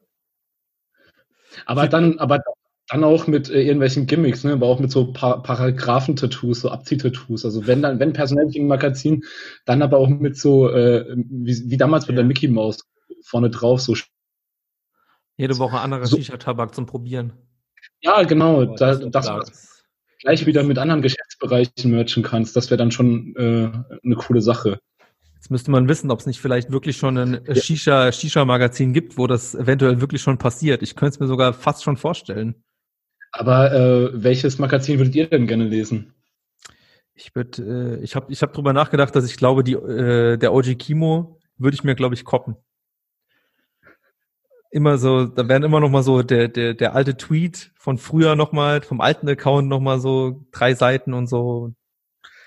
Aber dann, aber dann auch mit äh, irgendwelchen Gimmicks, ne? aber auch mit so pa Paragraphen-Tattoos, so Abzieh-Tattoos. Also wenn dann, wenn personell im Magazin, dann aber auch mit so, äh, wie, wie damals mit der Mickey Mouse vorne drauf, so jede Woche anderer so. Shisha-Tabak zum Probieren. Ja, genau. Da, das, das gleich wieder mit anderen Geschäftsbereichen merchen kannst, das wäre dann schon äh, eine coole Sache. Jetzt müsste man wissen, ob es nicht vielleicht wirklich schon ein ja. Shisha, Shisha-Magazin gibt, wo das eventuell wirklich schon passiert. Ich könnte es mir sogar fast schon vorstellen. Aber äh, welches Magazin würdet ihr denn gerne lesen? Ich würde, äh, ich habe ich hab drüber nachgedacht, dass ich glaube, die, äh, der OG Kimo würde ich mir, glaube ich, koppen immer so, da werden immer noch mal so der, der, der alte Tweet von früher noch mal, vom alten Account noch mal so drei Seiten und so.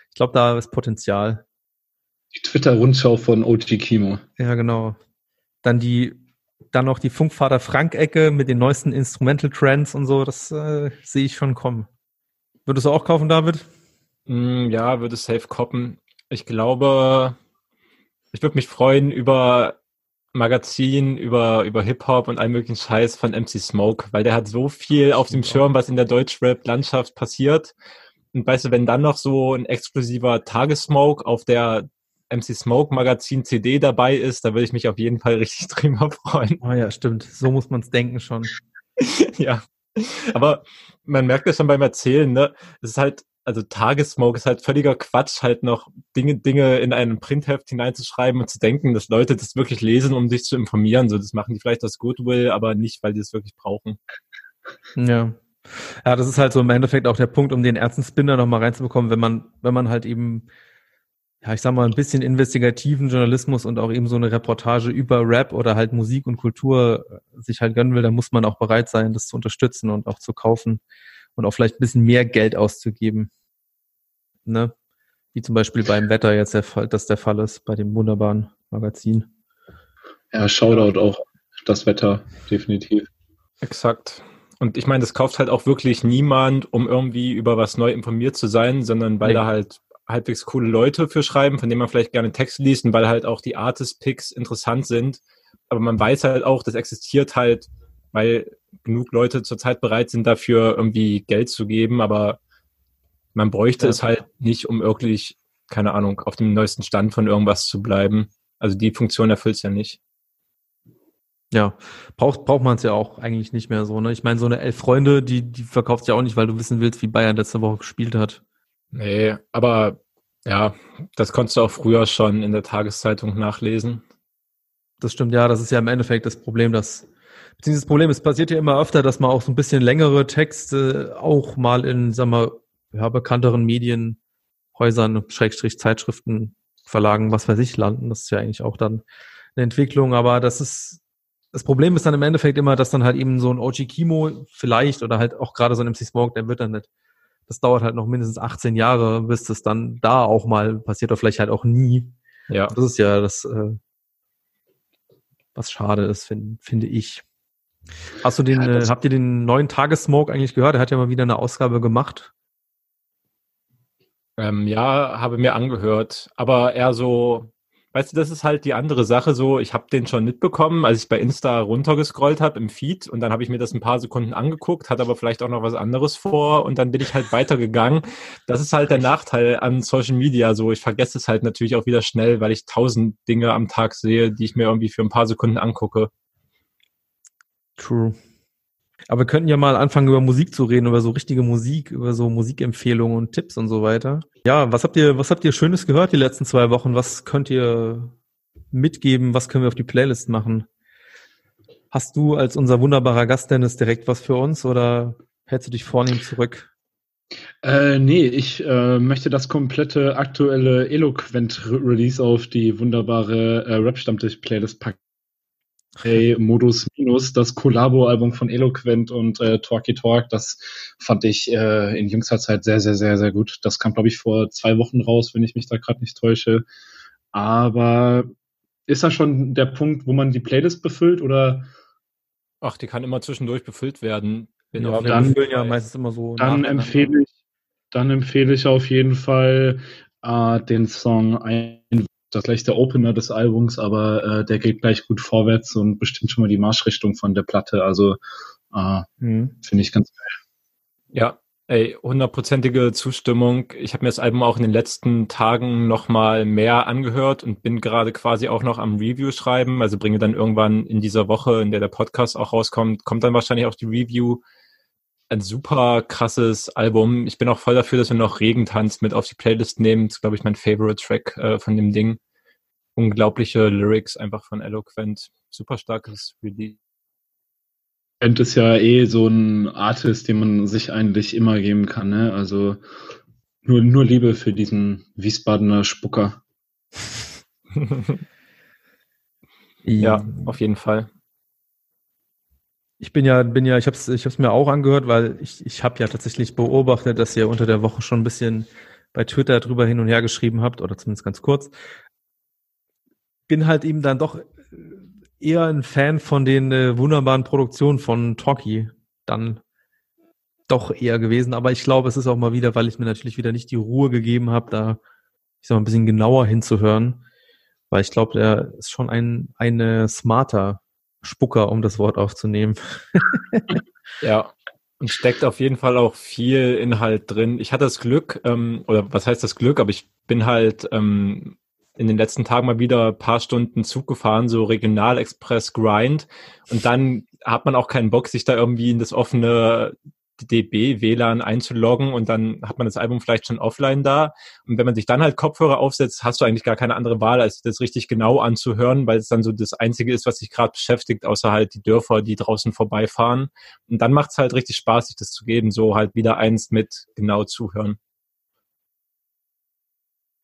Ich glaube, da ist Potenzial. Die Twitter-Rundschau von OG Kimo. Ja, genau. Dann die, dann noch die Funkvater Frank-Ecke mit den neuesten Instrumental Trends und so, das äh, sehe ich schon kommen. Würdest du auch kaufen, David? Mm, ja, würde safe koppen. Ich glaube, ich würde mich freuen über Magazin über, über Hip-Hop und all möglichen Scheiß von MC Smoke, weil der hat so viel auf dem Schirm, was in der Deutschrap-Landschaft passiert. Und weißt du, wenn dann noch so ein exklusiver Tagessmoke auf der MC Smoke Magazin CD dabei ist, da würde ich mich auf jeden Fall richtig drüber freuen. Oh ja, stimmt. So muss man es denken schon. ja. Aber man merkt das schon beim Erzählen, ne? Es ist halt also Tagessmoke ist halt völliger Quatsch, halt noch Dinge, Dinge in einem Printheft hineinzuschreiben und zu denken, dass Leute das wirklich lesen, um sich zu informieren. So, das machen die vielleicht aus Goodwill, aber nicht, weil die es wirklich brauchen. Ja. Ja, das ist halt so im Endeffekt auch der Punkt, um den ersten Spinner nochmal reinzubekommen, wenn man, wenn man halt eben, ja, ich sag mal, ein bisschen investigativen Journalismus und auch eben so eine Reportage über Rap oder halt Musik und Kultur äh, sich halt gönnen will, dann muss man auch bereit sein, das zu unterstützen und auch zu kaufen und auch vielleicht ein bisschen mehr Geld auszugeben. Ne? Wie zum Beispiel beim Wetter jetzt der Fall, das der Fall ist, bei dem wunderbaren Magazin. Ja, Shoutout auch das Wetter, definitiv. Exakt. Und ich meine, das kauft halt auch wirklich niemand, um irgendwie über was neu informiert zu sein, sondern weil nee. da halt halbwegs coole Leute für schreiben, von denen man vielleicht gerne Text liest und weil halt auch die Artist-Picks interessant sind. Aber man weiß halt auch, das existiert halt, weil genug Leute zurzeit bereit sind, dafür irgendwie Geld zu geben, aber man bräuchte ja. es halt nicht, um wirklich, keine Ahnung, auf dem neuesten Stand von irgendwas zu bleiben. Also die Funktion erfüllt es ja nicht. Ja, braucht, braucht man es ja auch eigentlich nicht mehr so. Ne? Ich meine, so eine Elf Freunde, die, die verkauft ja auch nicht, weil du wissen willst, wie Bayern letzte Woche gespielt hat. Nee, aber ja, das konntest du auch früher schon in der Tageszeitung nachlesen. Das stimmt, ja, das ist ja im Endeffekt das Problem, dass dieses Problem, es passiert ja immer öfter, dass man auch so ein bisschen längere Texte auch mal in, sagen wir, ja, bekannteren Medienhäusern, Schrägstrich Zeitschriften, Verlagen, was weiß ich, landen. Das ist ja eigentlich auch dann eine Entwicklung, aber das ist, das Problem ist dann im Endeffekt immer, dass dann halt eben so ein OG Kimo vielleicht oder halt auch gerade so ein MC Smoke, der wird dann nicht, das dauert halt noch mindestens 18 Jahre, bis das dann da auch mal passiert oder vielleicht halt auch nie. Ja. Das ist ja das, äh, was schade ist, finde find ich. Hast du den, ja, äh, habt ihr den neuen Tagessmoke eigentlich gehört? Er hat ja mal wieder eine Ausgabe gemacht. Ähm, ja, habe mir angehört, aber eher so, weißt du, das ist halt die andere Sache so, ich habe den schon mitbekommen, als ich bei Insta runtergescrollt habe im Feed und dann habe ich mir das ein paar Sekunden angeguckt, hatte aber vielleicht auch noch was anderes vor und dann bin ich halt weitergegangen. Das ist halt der Nachteil an Social Media so, ich vergesse es halt natürlich auch wieder schnell, weil ich tausend Dinge am Tag sehe, die ich mir irgendwie für ein paar Sekunden angucke. True. Aber wir könnten ja mal anfangen, über Musik zu reden, über so richtige Musik, über so Musikempfehlungen und Tipps und so weiter. Ja, was habt ihr, was habt ihr Schönes gehört die letzten zwei Wochen? Was könnt ihr mitgeben? Was können wir auf die Playlist machen? Hast du als unser wunderbarer Gast, Dennis, direkt was für uns oder hältst du dich vornehm zurück? Äh, nee, ich äh, möchte das komplette aktuelle Eloquent-Release auf die wunderbare äh, Rap-Stammtisch-Playlist packen. Hey, Modus Minus, das Collabo-Album von Eloquent und äh, Talky Talk, das fand ich äh, in jüngster Zeit sehr, sehr, sehr, sehr gut. Das kam, glaube ich, vor zwei Wochen raus, wenn ich mich da gerade nicht täusche. Aber ist das schon der Punkt, wo man die Playlist befüllt oder? Ach, die kann immer zwischendurch befüllt werden. Bin ja, dann, ja meistens immer so. Dann empfehle ich, dann empfehle ich auf jeden Fall äh, den Song Ein das gleich der Opener des Albums, aber äh, der geht gleich gut vorwärts und bestimmt schon mal die Marschrichtung von der Platte. Also äh, mhm. finde ich ganz geil. Ja, ey, hundertprozentige Zustimmung. Ich habe mir das Album auch in den letzten Tagen noch mal mehr angehört und bin gerade quasi auch noch am Review schreiben. Also bringe dann irgendwann in dieser Woche, in der der Podcast auch rauskommt, kommt dann wahrscheinlich auch die Review. Ein super krasses Album. Ich bin auch voll dafür, dass wir noch Regentanz mit auf die Playlist nehmen. Das ist, glaube ich, mein Favorite Track äh, von dem Ding unglaubliche Lyrics einfach von Eloquent. Super starkes Release. Eloquent ist ja eh so ein Artist, den man sich eigentlich immer geben kann. Ne? Also nur, nur Liebe für diesen Wiesbadener Spucker. ja, auf jeden Fall. Ich bin ja, bin ja, ich habe es ich hab's mir auch angehört, weil ich, ich habe ja tatsächlich beobachtet, dass ihr unter der Woche schon ein bisschen bei Twitter drüber hin und her geschrieben habt, oder zumindest ganz kurz bin halt eben dann doch eher ein Fan von den äh, wunderbaren Produktionen von Talkie dann doch eher gewesen. Aber ich glaube, es ist auch mal wieder, weil ich mir natürlich wieder nicht die Ruhe gegeben habe, da ich sag mal, ein bisschen genauer hinzuhören. Weil ich glaube, der ist schon ein eine smarter Spucker, um das Wort aufzunehmen. ja. Und steckt auf jeden Fall auch viel Inhalt drin. Ich hatte das Glück, ähm, oder was heißt das Glück, aber ich bin halt ähm, in den letzten Tagen mal wieder ein paar Stunden Zug gefahren, so Regionalexpress Grind. Und dann hat man auch keinen Bock, sich da irgendwie in das offene DB WLAN einzuloggen und dann hat man das Album vielleicht schon offline da. Und wenn man sich dann halt Kopfhörer aufsetzt, hast du eigentlich gar keine andere Wahl, als das richtig genau anzuhören, weil es dann so das Einzige ist, was sich gerade beschäftigt, außer halt die Dörfer, die draußen vorbeifahren. Und dann macht es halt richtig Spaß, sich das zu geben, so halt wieder eins mit genau zuhören.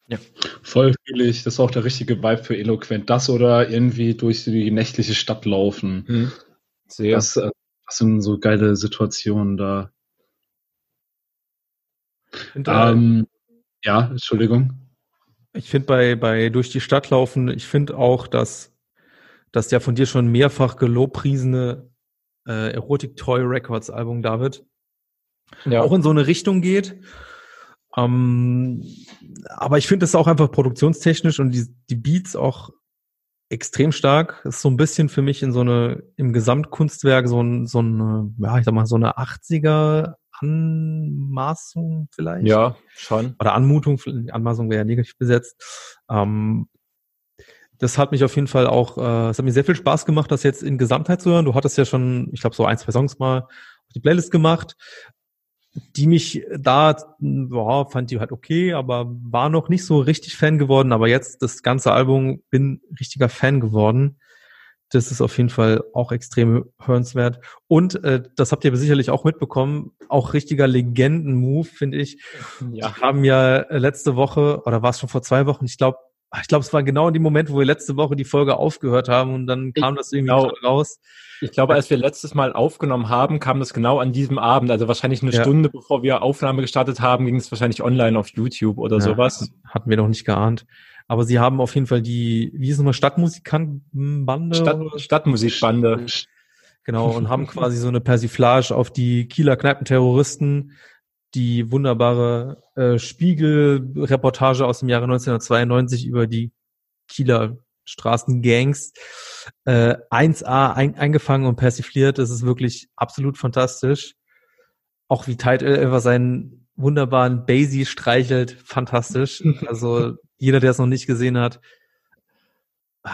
Ja. Voll fühle ich. Das ist auch der richtige Vibe für Eloquent. Das oder irgendwie durch die nächtliche Stadt laufen. Hm. Sehr. Das, das sind so geile Situationen da. Äh, ähm, ja, Entschuldigung. Ich finde bei, bei durch die Stadt laufen, ich finde auch, dass das ja von dir schon mehrfach gelobpriesene äh, Erotic Toy Records Album, David, ja. auch in so eine Richtung geht. Ähm, aber ich finde es auch einfach produktionstechnisch und die, die Beats auch extrem stark. Ist so ein bisschen für mich in so eine, im Gesamtkunstwerk so, ein, so eine, ja, ich sag mal, so eine 80er Anmaßung vielleicht. Ja, schon. Oder Anmutung, Anmaßung wäre ja negativ besetzt. Ähm, das hat mich auf jeden Fall auch, äh, es hat mir sehr viel Spaß gemacht, das jetzt in Gesamtheit zu hören. Du hattest ja schon, ich glaube, so ein, zwei Songs mal auf die Playlist gemacht die mich da, boah, fand die halt okay, aber war noch nicht so richtig Fan geworden. Aber jetzt das ganze Album bin richtiger Fan geworden. Das ist auf jeden Fall auch extrem hörenswert. Und äh, das habt ihr sicherlich auch mitbekommen, auch richtiger Legenden-Move, finde ich. Ja. Die haben ja letzte Woche, oder war es schon vor zwei Wochen, ich glaube, ich glaube, es war genau in dem Moment, wo wir letzte Woche die Folge aufgehört haben und dann kam ich das irgendwie genau. raus. Ich glaube, als wir letztes Mal aufgenommen haben, kam das genau an diesem Abend. Also wahrscheinlich eine ja. Stunde bevor wir Aufnahme gestartet haben, ging es wahrscheinlich online auf YouTube oder ja, sowas. Hatten wir noch nicht geahnt. Aber sie haben auf jeden Fall die, wie ist es nochmal, Stadtmusikantenbande? Stadt, Stadtmusikbande. Genau, und haben quasi so eine Persiflage auf die Kieler Kneipenterroristen die wunderbare äh, Spiegel-Reportage aus dem Jahre 1992 über die Kieler Straßengangs äh, 1A ein, eingefangen und persifliert. Das ist wirklich absolut fantastisch. Auch wie Tide Ever seinen wunderbaren Basie streichelt, fantastisch. Also jeder, der es noch nicht gesehen hat,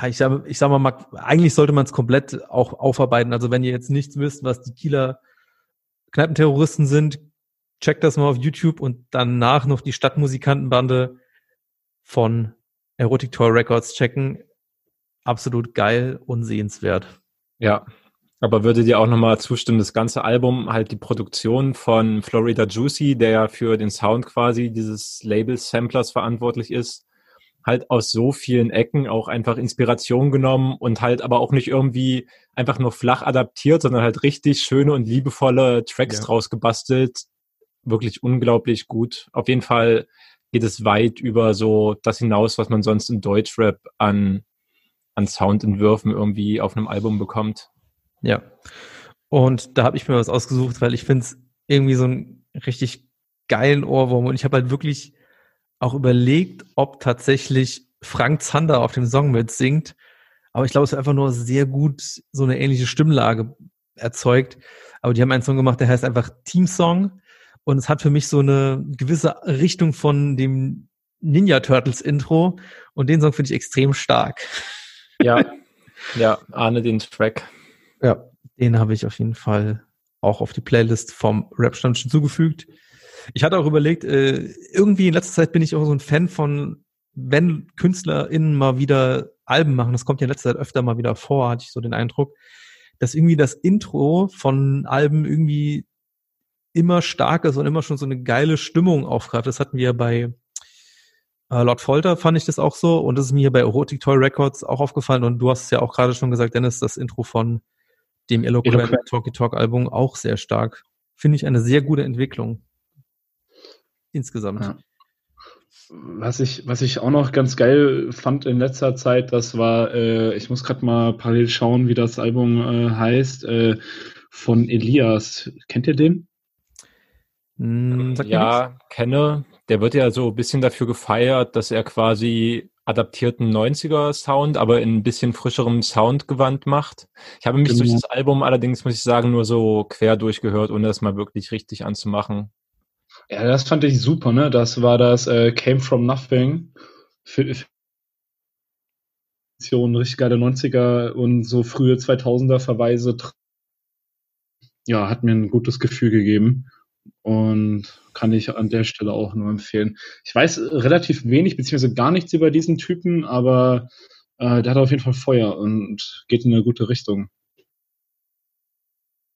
ich sag, ich sag mal, eigentlich sollte man es komplett auch aufarbeiten. Also wenn ihr jetzt nichts wisst, was die Kieler Kneipenterroristen sind, checkt das mal auf YouTube und danach noch die Stadtmusikantenbande von Erotic Toy Records checken. Absolut geil und sehenswert. Ja, aber würde dir auch nochmal zustimmen, das ganze Album, halt die Produktion von Florida Juicy, der ja für den Sound quasi dieses Label Samplers verantwortlich ist, halt aus so vielen Ecken auch einfach Inspiration genommen und halt aber auch nicht irgendwie einfach nur flach adaptiert, sondern halt richtig schöne und liebevolle Tracks ja. draus gebastelt, wirklich unglaublich gut. Auf jeden Fall geht es weit über so das hinaus, was man sonst in Deutschrap an, an Soundentwürfen irgendwie auf einem Album bekommt. Ja. Und da habe ich mir was ausgesucht, weil ich finde es irgendwie so einen richtig geilen Ohrwurm. Und ich habe halt wirklich auch überlegt, ob tatsächlich Frank Zander auf dem Song mitsingt. Aber ich glaube, es ist einfach nur sehr gut so eine ähnliche Stimmlage erzeugt. Aber die haben einen Song gemacht, der heißt einfach Team Song. Und es hat für mich so eine gewisse Richtung von dem Ninja Turtles Intro. Und den Song finde ich extrem stark. Ja, ja, ahne den Track. Ja, den habe ich auf jeden Fall auch auf die Playlist vom Rap-Stand zugefügt. Ich hatte auch überlegt, äh, irgendwie in letzter Zeit bin ich auch so ein Fan von, wenn KünstlerInnen mal wieder Alben machen, das kommt ja in letzter Zeit öfter mal wieder vor, hatte ich so den Eindruck, dass irgendwie das Intro von Alben irgendwie immer stark ist und immer schon so eine geile Stimmung aufgreift. Das hatten wir bei äh, Lord Folter, fand ich das auch so. Und das ist mir bei Erotic Toy Records auch aufgefallen. Und du hast es ja auch gerade schon gesagt, Dennis, das Intro von dem Eloquent, Eloquent. Talky Talk Album auch sehr stark. Finde ich eine sehr gute Entwicklung. Insgesamt. Ja. Was ich, was ich auch noch ganz geil fand in letzter Zeit, das war, äh, ich muss gerade mal parallel schauen, wie das Album äh, heißt, äh, von Elias. Kennt ihr den? Hm, ja, kenne. Der wird ja so ein bisschen dafür gefeiert, dass er quasi adaptierten 90er-Sound, aber in ein bisschen frischerem Soundgewand macht. Ich habe mich genau. durch das Album allerdings, muss ich sagen, nur so quer durchgehört, ohne das mal wirklich richtig anzumachen. Ja, das fand ich super, ne? Das war das äh, Came From Nothing. Für, für richtig geile 90er und so frühe 2000er Verweise ja, hat mir ein gutes Gefühl gegeben und kann ich an der Stelle auch nur empfehlen. Ich weiß relativ wenig beziehungsweise gar nichts über diesen Typen, aber äh, der hat auf jeden Fall Feuer und geht in eine gute Richtung.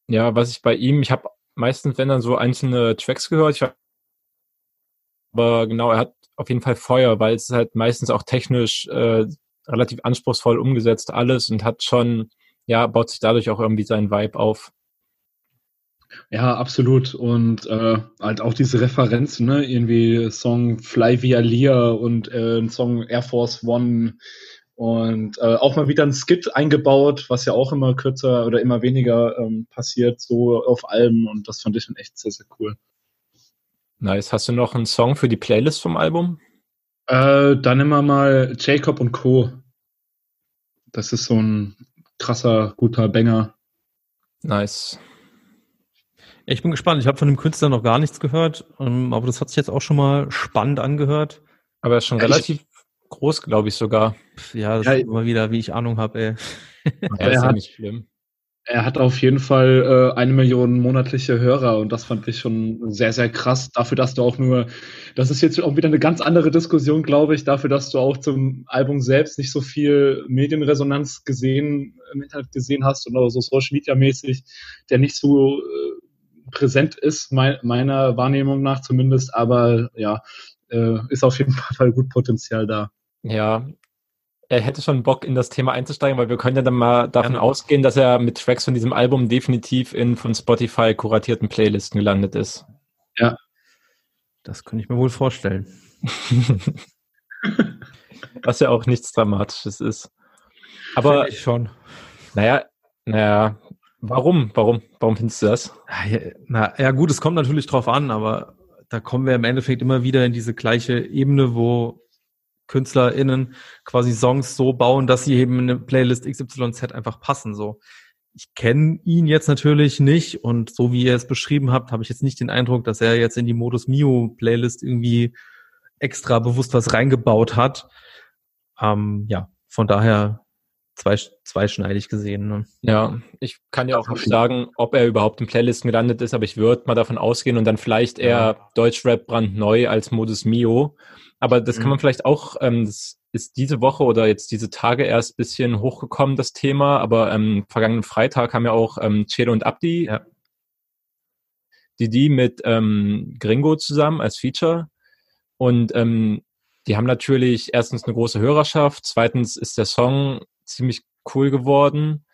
Ja, was ich bei ihm, ich habe meistens, wenn dann so einzelne Tracks gehört, ich aber genau, er hat auf jeden Fall Feuer, weil es halt meistens auch technisch äh, relativ anspruchsvoll umgesetzt alles und hat schon, ja, baut sich dadurch auch irgendwie seinen Vibe auf. Ja, absolut. Und äh, halt auch diese Referenzen, ne? Irgendwie Song Fly Via Lear und äh, ein Song Air Force One und äh, auch mal wieder ein Skit eingebaut, was ja auch immer kürzer oder immer weniger ähm, passiert, so auf Alben. Und das fand ich schon echt sehr, sehr cool. Nice. Hast du noch einen Song für die Playlist vom Album? Äh, dann nehmen wir mal Jacob und Co. Das ist so ein krasser, guter Banger. Nice. Ich bin gespannt. Ich habe von dem Künstler noch gar nichts gehört, ähm, aber das hat sich jetzt auch schon mal spannend angehört. Aber er ist schon ja, relativ ich, groß, glaube ich sogar. Ja, das ja, ist immer wieder, wie ich Ahnung habe, ey. Ja, ist ja nicht schlimm. Er hat auf jeden Fall äh, eine Million monatliche Hörer und das fand ich schon sehr, sehr krass. Dafür, dass du auch nur, das ist jetzt auch wieder eine ganz andere Diskussion, glaube ich, dafür, dass du auch zum Album selbst nicht so viel Medienresonanz gesehen, im Internet gesehen hast und auch so Social Media mäßig, der nicht so äh, präsent ist, mein, meiner Wahrnehmung nach zumindest, aber ja, äh, ist auf jeden Fall gut Potenzial da. Ja, er hätte schon Bock, in das Thema einzusteigen, weil wir können ja dann mal davon ja. ausgehen, dass er mit Tracks von diesem Album definitiv in von Spotify kuratierten Playlisten gelandet ist. Ja. Das könnte ich mir wohl vorstellen. Was ja auch nichts Dramatisches ist. Aber ich schon. Naja, naja, warum? Warum? Warum findest du das? Na ja, gut, es kommt natürlich drauf an, aber da kommen wir im Endeffekt immer wieder in diese gleiche Ebene, wo KünstlerInnen quasi Songs so bauen, dass sie eben in eine Playlist XYZ einfach passen. So. Ich kenne ihn jetzt natürlich nicht und so wie ihr es beschrieben habt, habe ich jetzt nicht den Eindruck, dass er jetzt in die Modus Mio Playlist irgendwie extra bewusst was reingebaut hat. Ähm, ja, von daher zwei, zweischneidig gesehen. Ne? Ja, ich kann ja auch nicht sagen, ob er überhaupt in Playlisten gelandet ist, aber ich würde mal davon ausgehen und dann vielleicht eher ja. Deutschrap brandneu als Modus Mio. Aber das kann man mhm. vielleicht auch, ähm, das ist diese Woche oder jetzt diese Tage erst bisschen hochgekommen, das Thema. Aber ähm, vergangenen Freitag haben ja auch ähm, Chelo und Abdi, ja. die die mit ähm, Gringo zusammen als Feature. Und ähm, die haben natürlich erstens eine große Hörerschaft, zweitens ist der Song ziemlich cool geworden.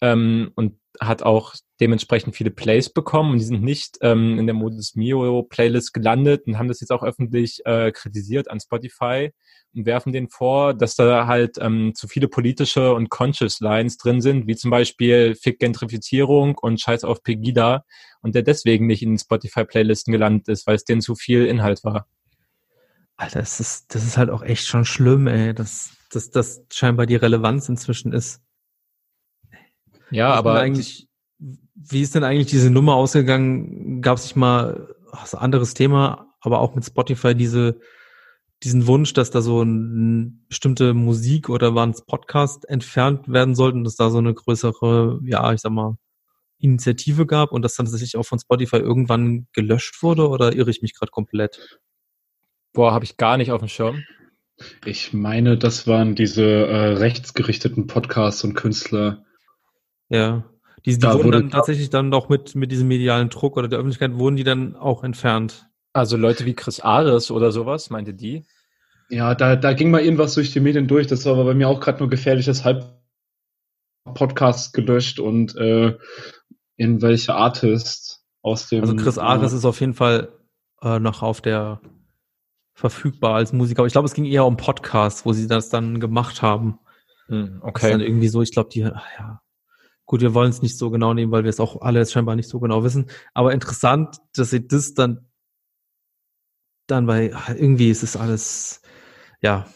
Ähm, und hat auch dementsprechend viele Plays bekommen und die sind nicht ähm, in der Modus Mio Playlist gelandet und haben das jetzt auch öffentlich äh, kritisiert an Spotify und werfen denen vor, dass da halt ähm, zu viele politische und conscious Lines drin sind, wie zum Beispiel Fick Gentrifizierung und Scheiß auf Pegida und der deswegen nicht in Spotify Playlisten gelandet ist, weil es denen zu viel Inhalt war. Alter, das ist, das ist halt auch echt schon schlimm, ey, dass, dass das scheinbar die Relevanz inzwischen ist. Ja, aber eigentlich, wie ist denn eigentlich diese Nummer ausgegangen? Gab es nicht mal ach, anderes Thema, aber auch mit Spotify diese diesen Wunsch, dass da so eine bestimmte Musik oder waren es Podcast entfernt werden sollten, dass da so eine größere, ja, ich sag mal, Initiative gab und das dann tatsächlich auch von Spotify irgendwann gelöscht wurde oder irre ich mich gerade komplett? Boah, habe ich gar nicht auf dem Schirm. Ich meine, das waren diese äh, rechtsgerichteten Podcasts und Künstler, ja. Die, die da wurden dann tatsächlich dann doch mit, mit diesem medialen Druck oder der Öffentlichkeit wurden die dann auch entfernt. Also Leute wie Chris Ares oder sowas, meinte die? Ja, da, da ging mal irgendwas durch die Medien durch. Das war aber bei mir auch gerade nur gefährliches Halb Podcast gelöscht und äh, in welche Artist aus dem. Also Chris Ares äh, ist auf jeden Fall äh, noch auf der verfügbar als Musiker. Aber ich glaube, es ging eher um Podcasts, wo sie das dann gemacht haben. Hm, okay. Das ist dann irgendwie so, ich glaube, die, ja, Gut, wir wollen es nicht so genau nehmen, weil wir es auch alle scheinbar nicht so genau wissen. Aber interessant, dass sie das dann, dann bei, irgendwie ist es alles, ja,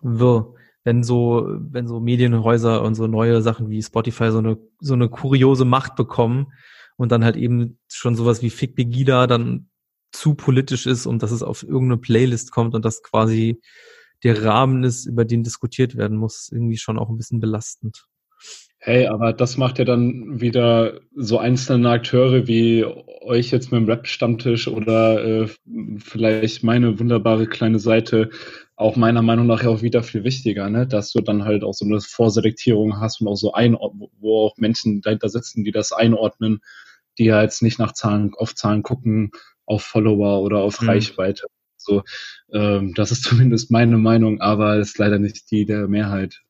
wirr. Wenn so, wenn so Medienhäuser und so neue Sachen wie Spotify so eine, so eine kuriose Macht bekommen und dann halt eben schon sowas wie Fick Begida dann zu politisch ist und dass es auf irgendeine Playlist kommt und das quasi der Rahmen ist, über den diskutiert werden muss, irgendwie schon auch ein bisschen belastend. Hey, aber das macht ja dann wieder so einzelne Akteure wie euch jetzt mit dem Rap-Stammtisch oder äh, vielleicht meine wunderbare kleine Seite auch meiner Meinung nach auch wieder viel wichtiger, ne? dass du dann halt auch so eine Vorselektierung hast und auch so ein, wo auch Menschen dahinter sitzen, die das einordnen, die ja jetzt nicht nach Zahlen, auf Zahlen gucken, auf Follower oder auf mhm. Reichweite. So, ähm, das ist zumindest meine Meinung, aber ist leider nicht die der Mehrheit.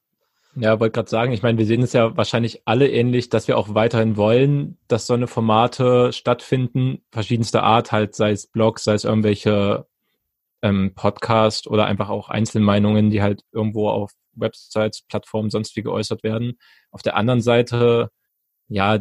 Ja, wollte gerade sagen, ich meine, wir sehen es ja wahrscheinlich alle ähnlich, dass wir auch weiterhin wollen, dass so eine Formate stattfinden, verschiedenster Art, halt sei es Blogs, sei es irgendwelche ähm, Podcast oder einfach auch Einzelmeinungen, die halt irgendwo auf Websites, Plattformen sonst wie geäußert werden. Auf der anderen Seite, ja,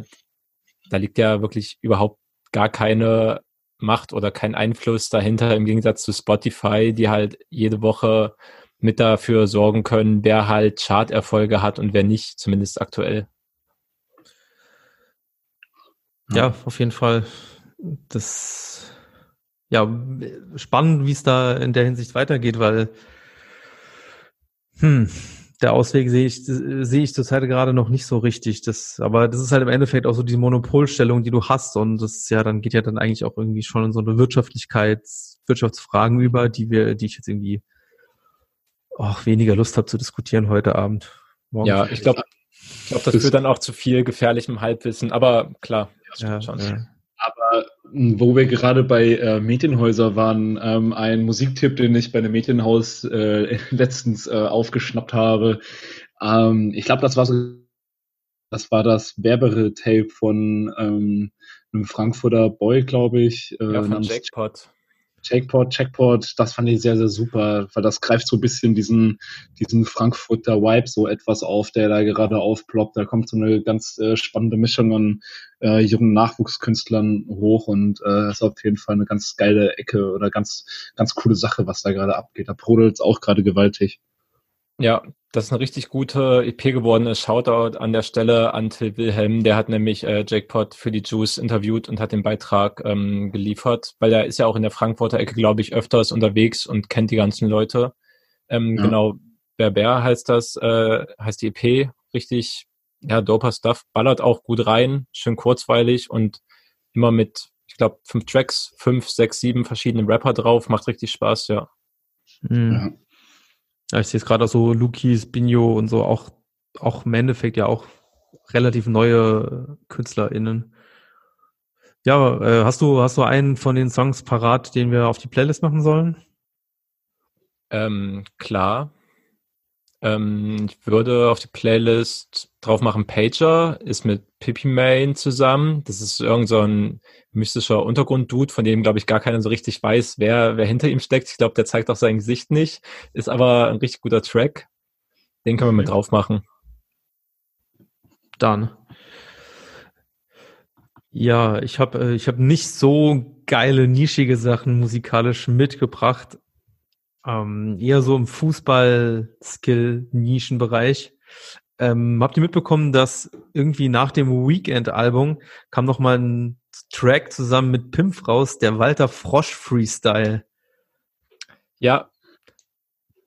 da liegt ja wirklich überhaupt gar keine Macht oder kein Einfluss dahinter im Gegensatz zu Spotify, die halt jede Woche mit dafür sorgen können, wer halt Charterfolge hat und wer nicht, zumindest aktuell. Ja, auf jeden Fall. Das ja spannend, wie es da in der Hinsicht weitergeht, weil hm, der Ausweg sehe ich sehe ich zurzeit gerade noch nicht so richtig. Das, aber das ist halt im Endeffekt auch so die Monopolstellung, die du hast und das ja dann geht ja dann eigentlich auch irgendwie schon in so eine Wirtschaftlichkeits Wirtschaftsfragen über, die wir, die ich jetzt irgendwie auch weniger Lust habe zu diskutieren heute Abend. Morgen ja, ich glaube, ich glaub, das führt dann auch zu viel gefährlichem Halbwissen, aber klar. Ja, schon. Ja. Aber hm, wo wir gerade bei äh, Medienhäuser waren, ähm, ein Musiktipp, den ich bei einem Medienhaus äh, letztens äh, aufgeschnappt habe. Ähm, ich glaube, das war so, das war das Werbere-Tape von ähm, einem Frankfurter Boy, glaube ich. Äh, ja, von Jackpot. Jackpot, Checkpot, das fand ich sehr, sehr super, weil das greift so ein bisschen diesen, diesen Frankfurter Vibe so etwas auf, der da gerade aufploppt. Da kommt so eine ganz äh, spannende Mischung an äh, jungen Nachwuchskünstlern hoch und äh, ist auf jeden Fall eine ganz geile Ecke oder ganz, ganz coole Sache, was da gerade abgeht. Da brodelt es auch gerade gewaltig. Ja, das ist eine richtig gute EP geworden ist. Shoutout an der Stelle an Till Wilhelm. Der hat nämlich äh, Jackpot für die Juice interviewt und hat den Beitrag ähm, geliefert, weil er ist ja auch in der Frankfurter Ecke, glaube ich, öfters unterwegs und kennt die ganzen Leute. Ähm, ja. Genau, Berber heißt das, äh, heißt die EP. Richtig, ja, doper Stuff. Ballert auch gut rein, schön kurzweilig und immer mit, ich glaube, fünf Tracks, fünf, sechs, sieben verschiedene Rapper drauf. Macht richtig Spaß, ja. Mhm. ja. Ja, ich sehe es gerade auch so, Lukis, Binho und so, auch, auch im Endeffekt ja auch relativ neue KünstlerInnen. Ja, äh, hast du, hast du einen von den Songs parat, den wir auf die Playlist machen sollen? Ähm, klar. Ähm, ich würde auf die Playlist drauf machen, Pager ist mit Pippi Main zusammen. Das ist irgend so ein mystischer Untergrunddude, von dem, glaube ich, gar keiner so richtig weiß, wer, wer hinter ihm steckt. Ich glaube, der zeigt auch sein Gesicht nicht. Ist aber ein richtig guter Track. Den können wir mit drauf machen. Dann. Ja, ich habe äh, ich hab nicht so geile, nischige Sachen musikalisch mitgebracht. Ähm, eher so im Fußball-Skill-Nischenbereich. Ähm, habt ihr mitbekommen, dass irgendwie nach dem Weekend-Album kam noch mal ein Track zusammen mit Pimp raus, der Walter Frosch Freestyle? Ja.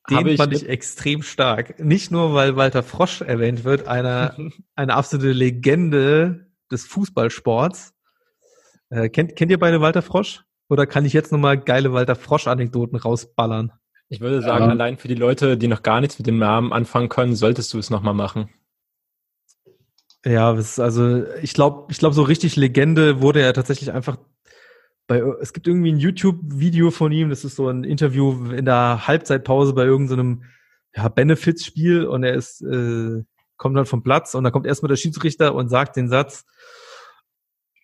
Den ich fand ich extrem stark. Nicht nur, weil Walter Frosch erwähnt wird, einer, eine absolute Legende des Fußballsports. Äh, kennt, kennt ihr beide Walter Frosch? Oder kann ich jetzt nochmal geile Walter Frosch-Anekdoten rausballern? Ich würde sagen, ja. allein für die Leute, die noch gar nichts mit dem Namen anfangen können, solltest du es nochmal machen. Ja, also ich glaube, ich glaube, so richtig Legende wurde er tatsächlich einfach bei, es gibt irgendwie ein YouTube-Video von ihm, das ist so ein Interview in der Halbzeitpause bei irgendeinem ja, Benefits-Spiel und er ist, äh, kommt dann vom Platz und dann kommt erstmal der Schiedsrichter und sagt den Satz,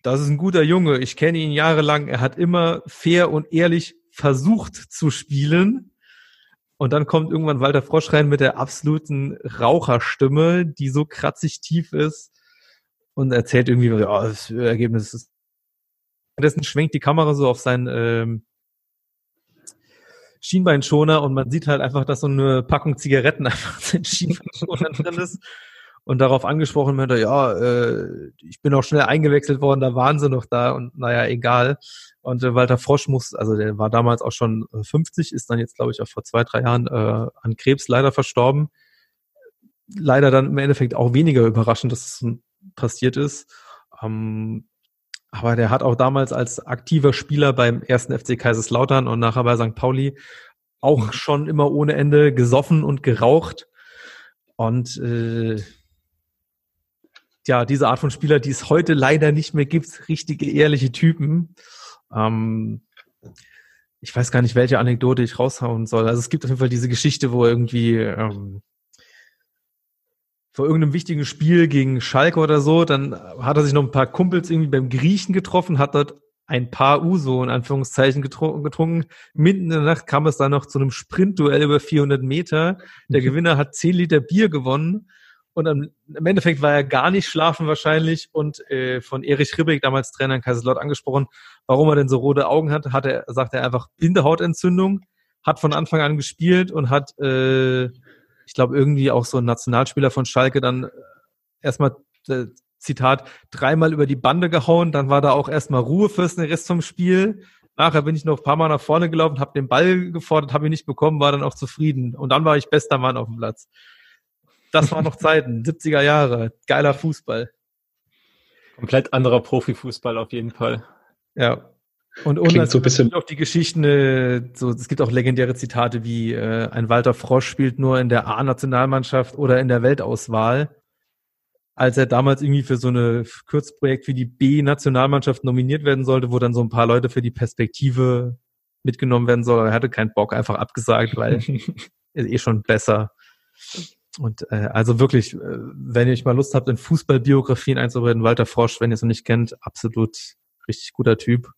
das ist ein guter Junge, ich kenne ihn jahrelang, er hat immer fair und ehrlich versucht zu spielen und dann kommt irgendwann Walter Frosch rein mit der absoluten Raucherstimme, die so kratzig tief ist und erzählt irgendwie, ja, das Ergebnis ist. Währenddessen schwenkt die Kamera so auf seinen ähm, Schienbeinschoner und man sieht halt einfach, dass so eine Packung Zigaretten einfach in Schienbeinschoner drin ist und darauf angesprochen wird, ja, äh, ich bin auch schnell eingewechselt worden, da waren sie noch da und naja, egal. Und äh, Walter Frosch muss, also der war damals auch schon 50, äh, ist dann jetzt, glaube ich, auch vor zwei, drei Jahren äh, an Krebs leider verstorben. leider dann im Endeffekt auch weniger überraschend, dass es passiert ist. Ähm, aber der hat auch damals als aktiver Spieler beim ersten FC Kaiserslautern und nachher bei St. Pauli auch schon immer ohne Ende gesoffen und geraucht. Und äh, ja, diese Art von Spieler, die es heute leider nicht mehr gibt, richtige ehrliche Typen. Ähm, ich weiß gar nicht, welche Anekdote ich raushauen soll. Also es gibt auf jeden Fall diese Geschichte, wo irgendwie ähm, vor irgendeinem wichtigen Spiel gegen Schalke oder so, dann hat er sich noch ein paar Kumpels irgendwie beim Griechen getroffen, hat dort ein paar Uso in Anführungszeichen getrunken, getrunken. Mitten in der Nacht kam es dann noch zu einem Sprintduell über 400 Meter. Der Gewinner hat 10 Liter Bier gewonnen und im Endeffekt war er gar nicht schlafen wahrscheinlich und äh, von Erich Ribbeck, damals Trainer in Kaiserslautern, angesprochen, warum er denn so rote Augen hat, hat er, sagt er einfach Bindehautentzündung, hat von Anfang an gespielt und hat äh, ich glaube, irgendwie auch so ein Nationalspieler von Schalke dann äh, erstmal, äh, Zitat, dreimal über die Bande gehauen, dann war da auch erstmal Ruhe fürs den Rest vom Spiel. Nachher bin ich noch ein paar Mal nach vorne gelaufen, habe den Ball gefordert, habe ihn nicht bekommen, war dann auch zufrieden. Und dann war ich bester Mann auf dem Platz. Das waren noch Zeiten, 70er Jahre, geiler Fußball. Komplett anderer Profifußball auf jeden Fall. Ja, und ohne so ein bisschen auch die Geschichten, äh, so es gibt auch legendäre Zitate wie äh, ein Walter Frosch spielt nur in der A-Nationalmannschaft oder in der Weltauswahl. Als er damals irgendwie für so eine Kurzprojekt wie die B-Nationalmannschaft nominiert werden sollte, wo dann so ein paar Leute für die Perspektive mitgenommen werden sollen. Er hatte keinen Bock, einfach abgesagt, weil ist eh schon besser. Und äh, also wirklich, äh, wenn ihr mal Lust habt, in Fußballbiografien einzubereiten, Walter Frosch, wenn ihr es noch nicht kennt, absolut richtig guter Typ.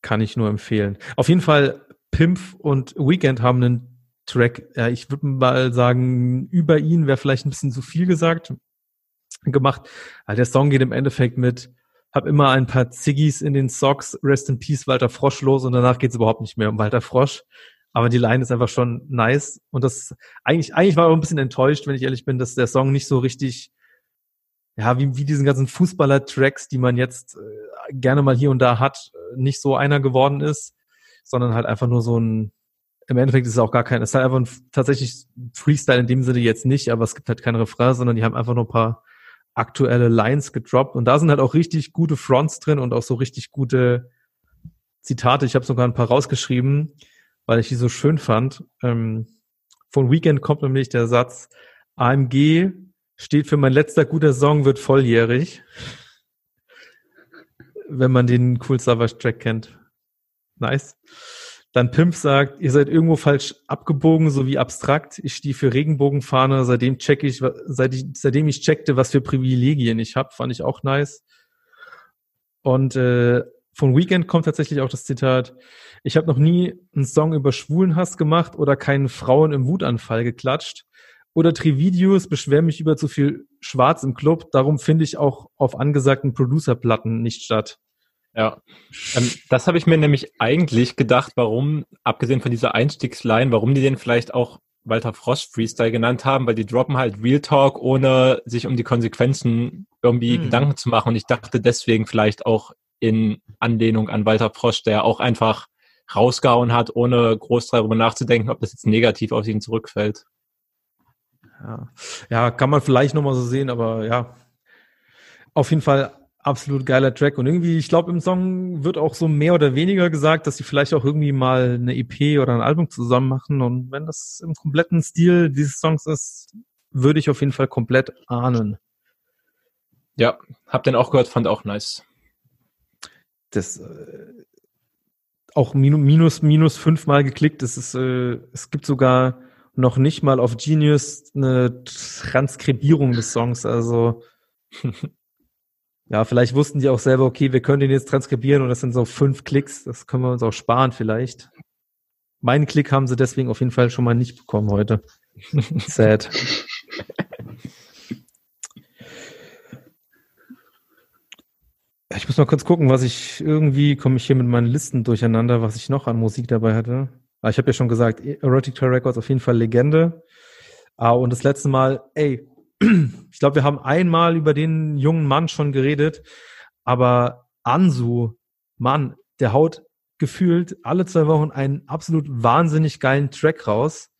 Kann ich nur empfehlen. Auf jeden Fall, Pimp und Weekend haben einen Track, ja, ich würde mal sagen, über ihn wäre vielleicht ein bisschen zu viel gesagt, gemacht. Also der Song geht im Endeffekt mit, hab immer ein paar Ziggis in den Socks, Rest in Peace Walter Frosch los und danach geht es überhaupt nicht mehr um Walter Frosch. Aber die Line ist einfach schon nice. Und das eigentlich, eigentlich war ich auch ein bisschen enttäuscht, wenn ich ehrlich bin, dass der Song nicht so richtig ja, wie, wie diesen ganzen Fußballer-Tracks, die man jetzt äh, gerne mal hier und da hat, äh, nicht so einer geworden ist, sondern halt einfach nur so ein, im Endeffekt ist es auch gar kein, es ist halt einfach ein, tatsächlich Freestyle in dem Sinne jetzt nicht, aber es gibt halt keine Refrain, sondern die haben einfach nur ein paar aktuelle Lines gedroppt und da sind halt auch richtig gute Fronts drin und auch so richtig gute Zitate. Ich habe sogar ein paar rausgeschrieben, weil ich die so schön fand. Ähm, von Weekend kommt nämlich der Satz, AMG steht für mein letzter guter Song wird volljährig. Wenn man den Cool Savage Track kennt. Nice. Dann Pimp sagt, ihr seid irgendwo falsch abgebogen sowie abstrakt. Ich stehe für Regenbogenfahne, seitdem check ich, seit ich, seitdem ich checkte, was für Privilegien ich habe, fand ich auch nice. Und äh, von Weekend kommt tatsächlich auch das Zitat, ich habe noch nie einen Song über Schwulenhass gemacht oder keinen Frauen im Wutanfall geklatscht. Oder Trividios beschweren mich über zu viel Schwarz im Club. Darum finde ich auch auf angesagten Producerplatten nicht statt. Ja, ähm, das habe ich mir nämlich eigentlich gedacht, warum, abgesehen von dieser Einstiegsline, warum die den vielleicht auch Walter Frost Freestyle genannt haben, weil die droppen halt Real Talk, ohne sich um die Konsequenzen irgendwie hm. Gedanken zu machen. Und ich dachte deswegen vielleicht auch in Anlehnung an Walter Frost, der auch einfach rausgehauen hat, ohne groß darüber nachzudenken, ob das jetzt negativ auf ihn zurückfällt. Ja. ja, kann man vielleicht nochmal so sehen, aber ja, auf jeden Fall absolut geiler Track. Und irgendwie, ich glaube, im Song wird auch so mehr oder weniger gesagt, dass sie vielleicht auch irgendwie mal eine EP oder ein Album zusammen machen. Und wenn das im kompletten Stil dieses Songs ist, würde ich auf jeden Fall komplett ahnen. Ja, hab den auch gehört, fand auch nice. Das äh, auch minus, minus, minus fünfmal geklickt. Es ist, äh, es gibt sogar noch nicht mal auf Genius eine Transkribierung des Songs. Also ja, vielleicht wussten die auch selber, okay, wir können den jetzt transkribieren und das sind so fünf Klicks. Das können wir uns auch sparen vielleicht. Meinen Klick haben sie deswegen auf jeden Fall schon mal nicht bekommen heute. Sad. Ich muss mal kurz gucken, was ich irgendwie komme ich hier mit meinen Listen durcheinander, was ich noch an Musik dabei hatte. Ah, ich habe ja schon gesagt, Erotic Toy Records auf jeden Fall Legende. Ah, und das letzte Mal, ey, ich glaube, wir haben einmal über den jungen Mann schon geredet, aber Ansu, Mann, der haut gefühlt alle zwei Wochen einen absolut wahnsinnig geilen Track raus.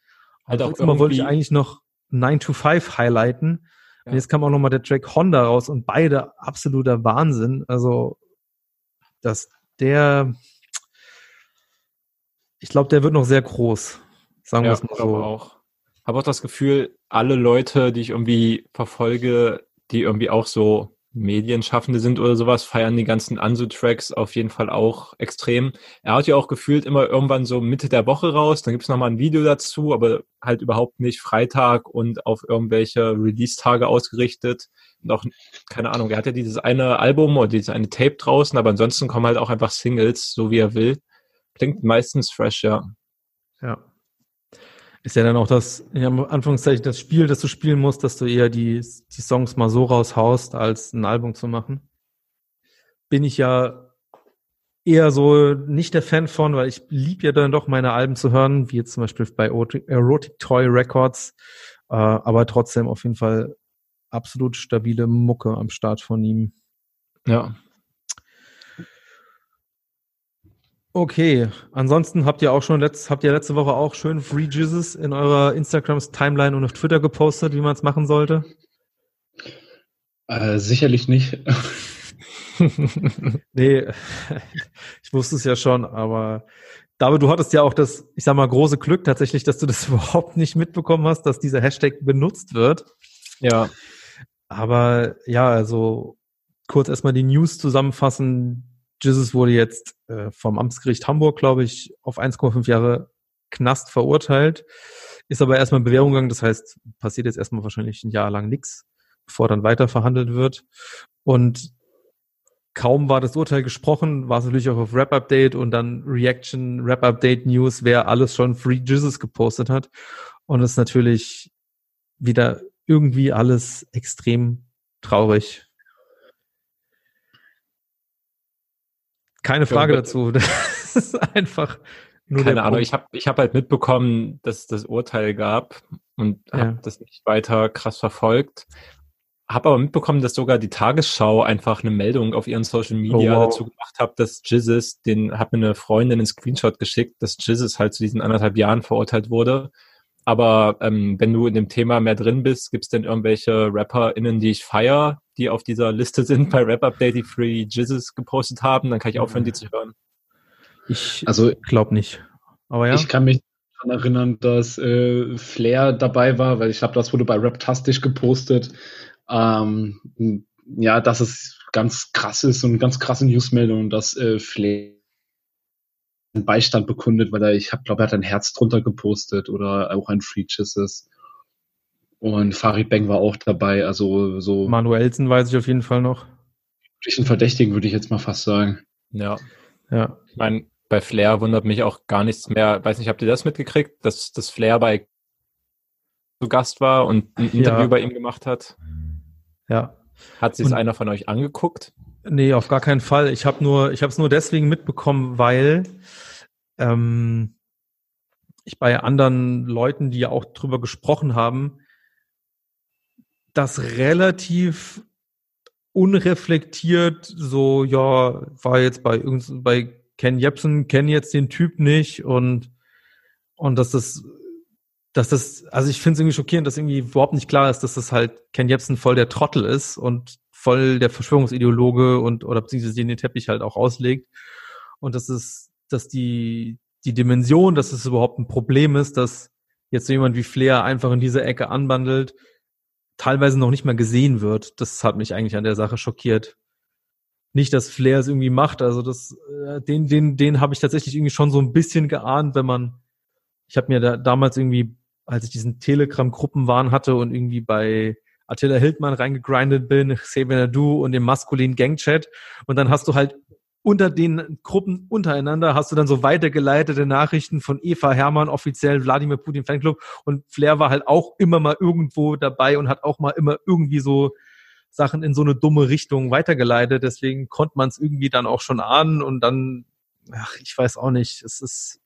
Halt auch immer wollte ich eigentlich noch 9 to 5 highlighten. Und jetzt kam auch nochmal der Track Honda raus und beide absoluter Wahnsinn. Also, dass der, ich glaube, der wird noch sehr groß. Sagen wir es mal so. Auch. Habe auch das Gefühl, alle Leute, die ich irgendwie verfolge, die irgendwie auch so Medienschaffende sind oder sowas, feiern die ganzen Ansu-Tracks auf jeden Fall auch extrem. Er hat ja auch gefühlt immer irgendwann so Mitte der Woche raus, dann gibt's noch mal ein Video dazu, aber halt überhaupt nicht Freitag und auf irgendwelche Release-Tage ausgerichtet. Und auch, keine Ahnung, er hat ja dieses eine Album oder dieses eine Tape draußen, aber ansonsten kommen halt auch einfach Singles, so wie er will. Klingt meistens fresh, ja. Ja ist ja dann auch das, in Anführungszeichen, das Spiel, das du spielen musst, dass du eher die, die Songs mal so raushaust, als ein Album zu machen. Bin ich ja eher so nicht der Fan von, weil ich lieb ja dann doch meine Alben zu hören, wie jetzt zum Beispiel bei Erotic Toy Records, äh, aber trotzdem auf jeden Fall absolut stabile Mucke am Start von ihm. Ja, Okay, ansonsten habt ihr auch schon letzt, habt ihr letzte Woche auch schön Free Jizzes in eurer Instagrams Timeline und auf Twitter gepostet, wie man es machen sollte? Äh, sicherlich nicht. nee, ich wusste es ja schon, aber David, du hattest ja auch das, ich sag mal, große Glück tatsächlich, dass du das überhaupt nicht mitbekommen hast, dass dieser Hashtag benutzt wird. Ja. Aber ja, also kurz erstmal die News zusammenfassen. Jesus wurde jetzt äh, vom Amtsgericht Hamburg, glaube ich, auf 1,5 Jahre Knast verurteilt, ist aber erstmal in Bewährung gegangen. Das heißt, passiert jetzt erstmal wahrscheinlich ein Jahr lang nichts, bevor dann weiter verhandelt wird. Und kaum war das Urteil gesprochen, war es natürlich auch auf Rap Update und dann Reaction, Rap Update News, wer alles schon Free Jesus gepostet hat. Und es ist natürlich wieder irgendwie alles extrem traurig. Keine Frage dazu. Das ist einfach nur Keine Ahnung, ich habe ich hab halt mitbekommen, dass es das Urteil gab und ja. habe das nicht weiter krass verfolgt. Habe aber mitbekommen, dass sogar die Tagesschau einfach eine Meldung auf ihren Social Media oh, wow. dazu gemacht hat, dass Jizzes, den hat mir eine Freundin einen Screenshot geschickt, dass Jizzes halt zu diesen anderthalb Jahren verurteilt wurde. Aber ähm, wenn du in dem Thema mehr drin bist, gibt es denn irgendwelche RapperInnen, die ich feier, die auf dieser Liste sind bei Rap Update, die Free Jizzes gepostet haben? Dann kann ich aufhören, die zu hören. Ich also glaube nicht. Aber ja. Ich kann mich daran erinnern, dass äh, Flair dabei war, weil ich glaube, das wurde bei Raptastisch gepostet. Ähm, ja, dass es ganz krass ist und ganz krasse Newsmeldung, dass äh, Flair Beistand bekundet, weil er, ich habe, glaube, er hat ein Herz drunter gepostet oder auch ein Free Chisses. Und Farid Beng war auch dabei, also so. Manuelsen weiß ich auf jeden Fall noch. Ein Verdächtigen würde ich jetzt mal fast sagen. Ja. Ja. Ich meine, bei Flair wundert mich auch gar nichts mehr. Weiß nicht, habt ihr das mitgekriegt, dass das Flair bei zu Gast war und ein Interview ja. bei ihm gemacht hat? Ja. Hat sich einer von euch angeguckt? Nee, auf gar keinen Fall. Ich habe nur, ich habe es nur deswegen mitbekommen, weil ähm, ich bei anderen Leuten, die ja auch drüber gesprochen haben, das relativ unreflektiert so, ja, war jetzt bei bei Ken Jebsen, kenne jetzt den Typ nicht und und dass das dass das, also ich finde es irgendwie schockierend, dass irgendwie überhaupt nicht klar ist, dass das halt Ken Jebsen voll der Trottel ist und voll der Verschwörungsideologe und oder beziehungsweise den Teppich halt auch auslegt. Und das ist, dass die, die Dimension, dass es überhaupt ein Problem ist, dass jetzt so jemand wie Flair einfach in diese Ecke anbandelt, teilweise noch nicht mal gesehen wird. Das hat mich eigentlich an der Sache schockiert. Nicht, dass Flair es irgendwie macht, also das, äh, den, den, den habe ich tatsächlich irgendwie schon so ein bisschen geahnt, wenn man, ich habe mir da damals irgendwie, als ich diesen Telegram-Gruppenwahn hatte und irgendwie bei Attila Hildmann reingegrindet bin, Xavier Du und dem maskulinen Gangchat. Und dann hast du halt unter den Gruppen untereinander hast du dann so weitergeleitete Nachrichten von Eva Hermann, offiziell Wladimir Putin Fanclub. Und Flair war halt auch immer mal irgendwo dabei und hat auch mal immer irgendwie so Sachen in so eine dumme Richtung weitergeleitet. Deswegen konnte man es irgendwie dann auch schon ahnen und dann, ach, ich weiß auch nicht, es ist,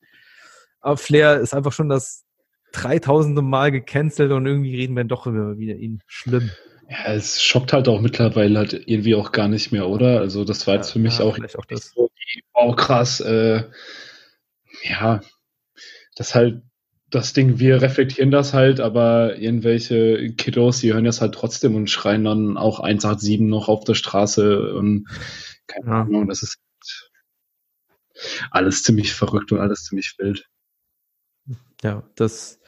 aber Flair ist einfach schon das dreitausende Mal gecancelt und irgendwie reden wir doch immer wieder ihn. Schlimm. Ja, es schockt halt auch mittlerweile halt irgendwie auch gar nicht mehr, oder? Also das war jetzt ja, für mich ja, auch, auch das. so, oh krass, äh, ja, das halt das Ding, wir reflektieren das halt, aber irgendwelche Kiddos, die hören das halt trotzdem und schreien dann auch 187 noch auf der Straße und keine ja. Ahnung, das ist alles ziemlich verrückt und alles ziemlich wild. Ja, das,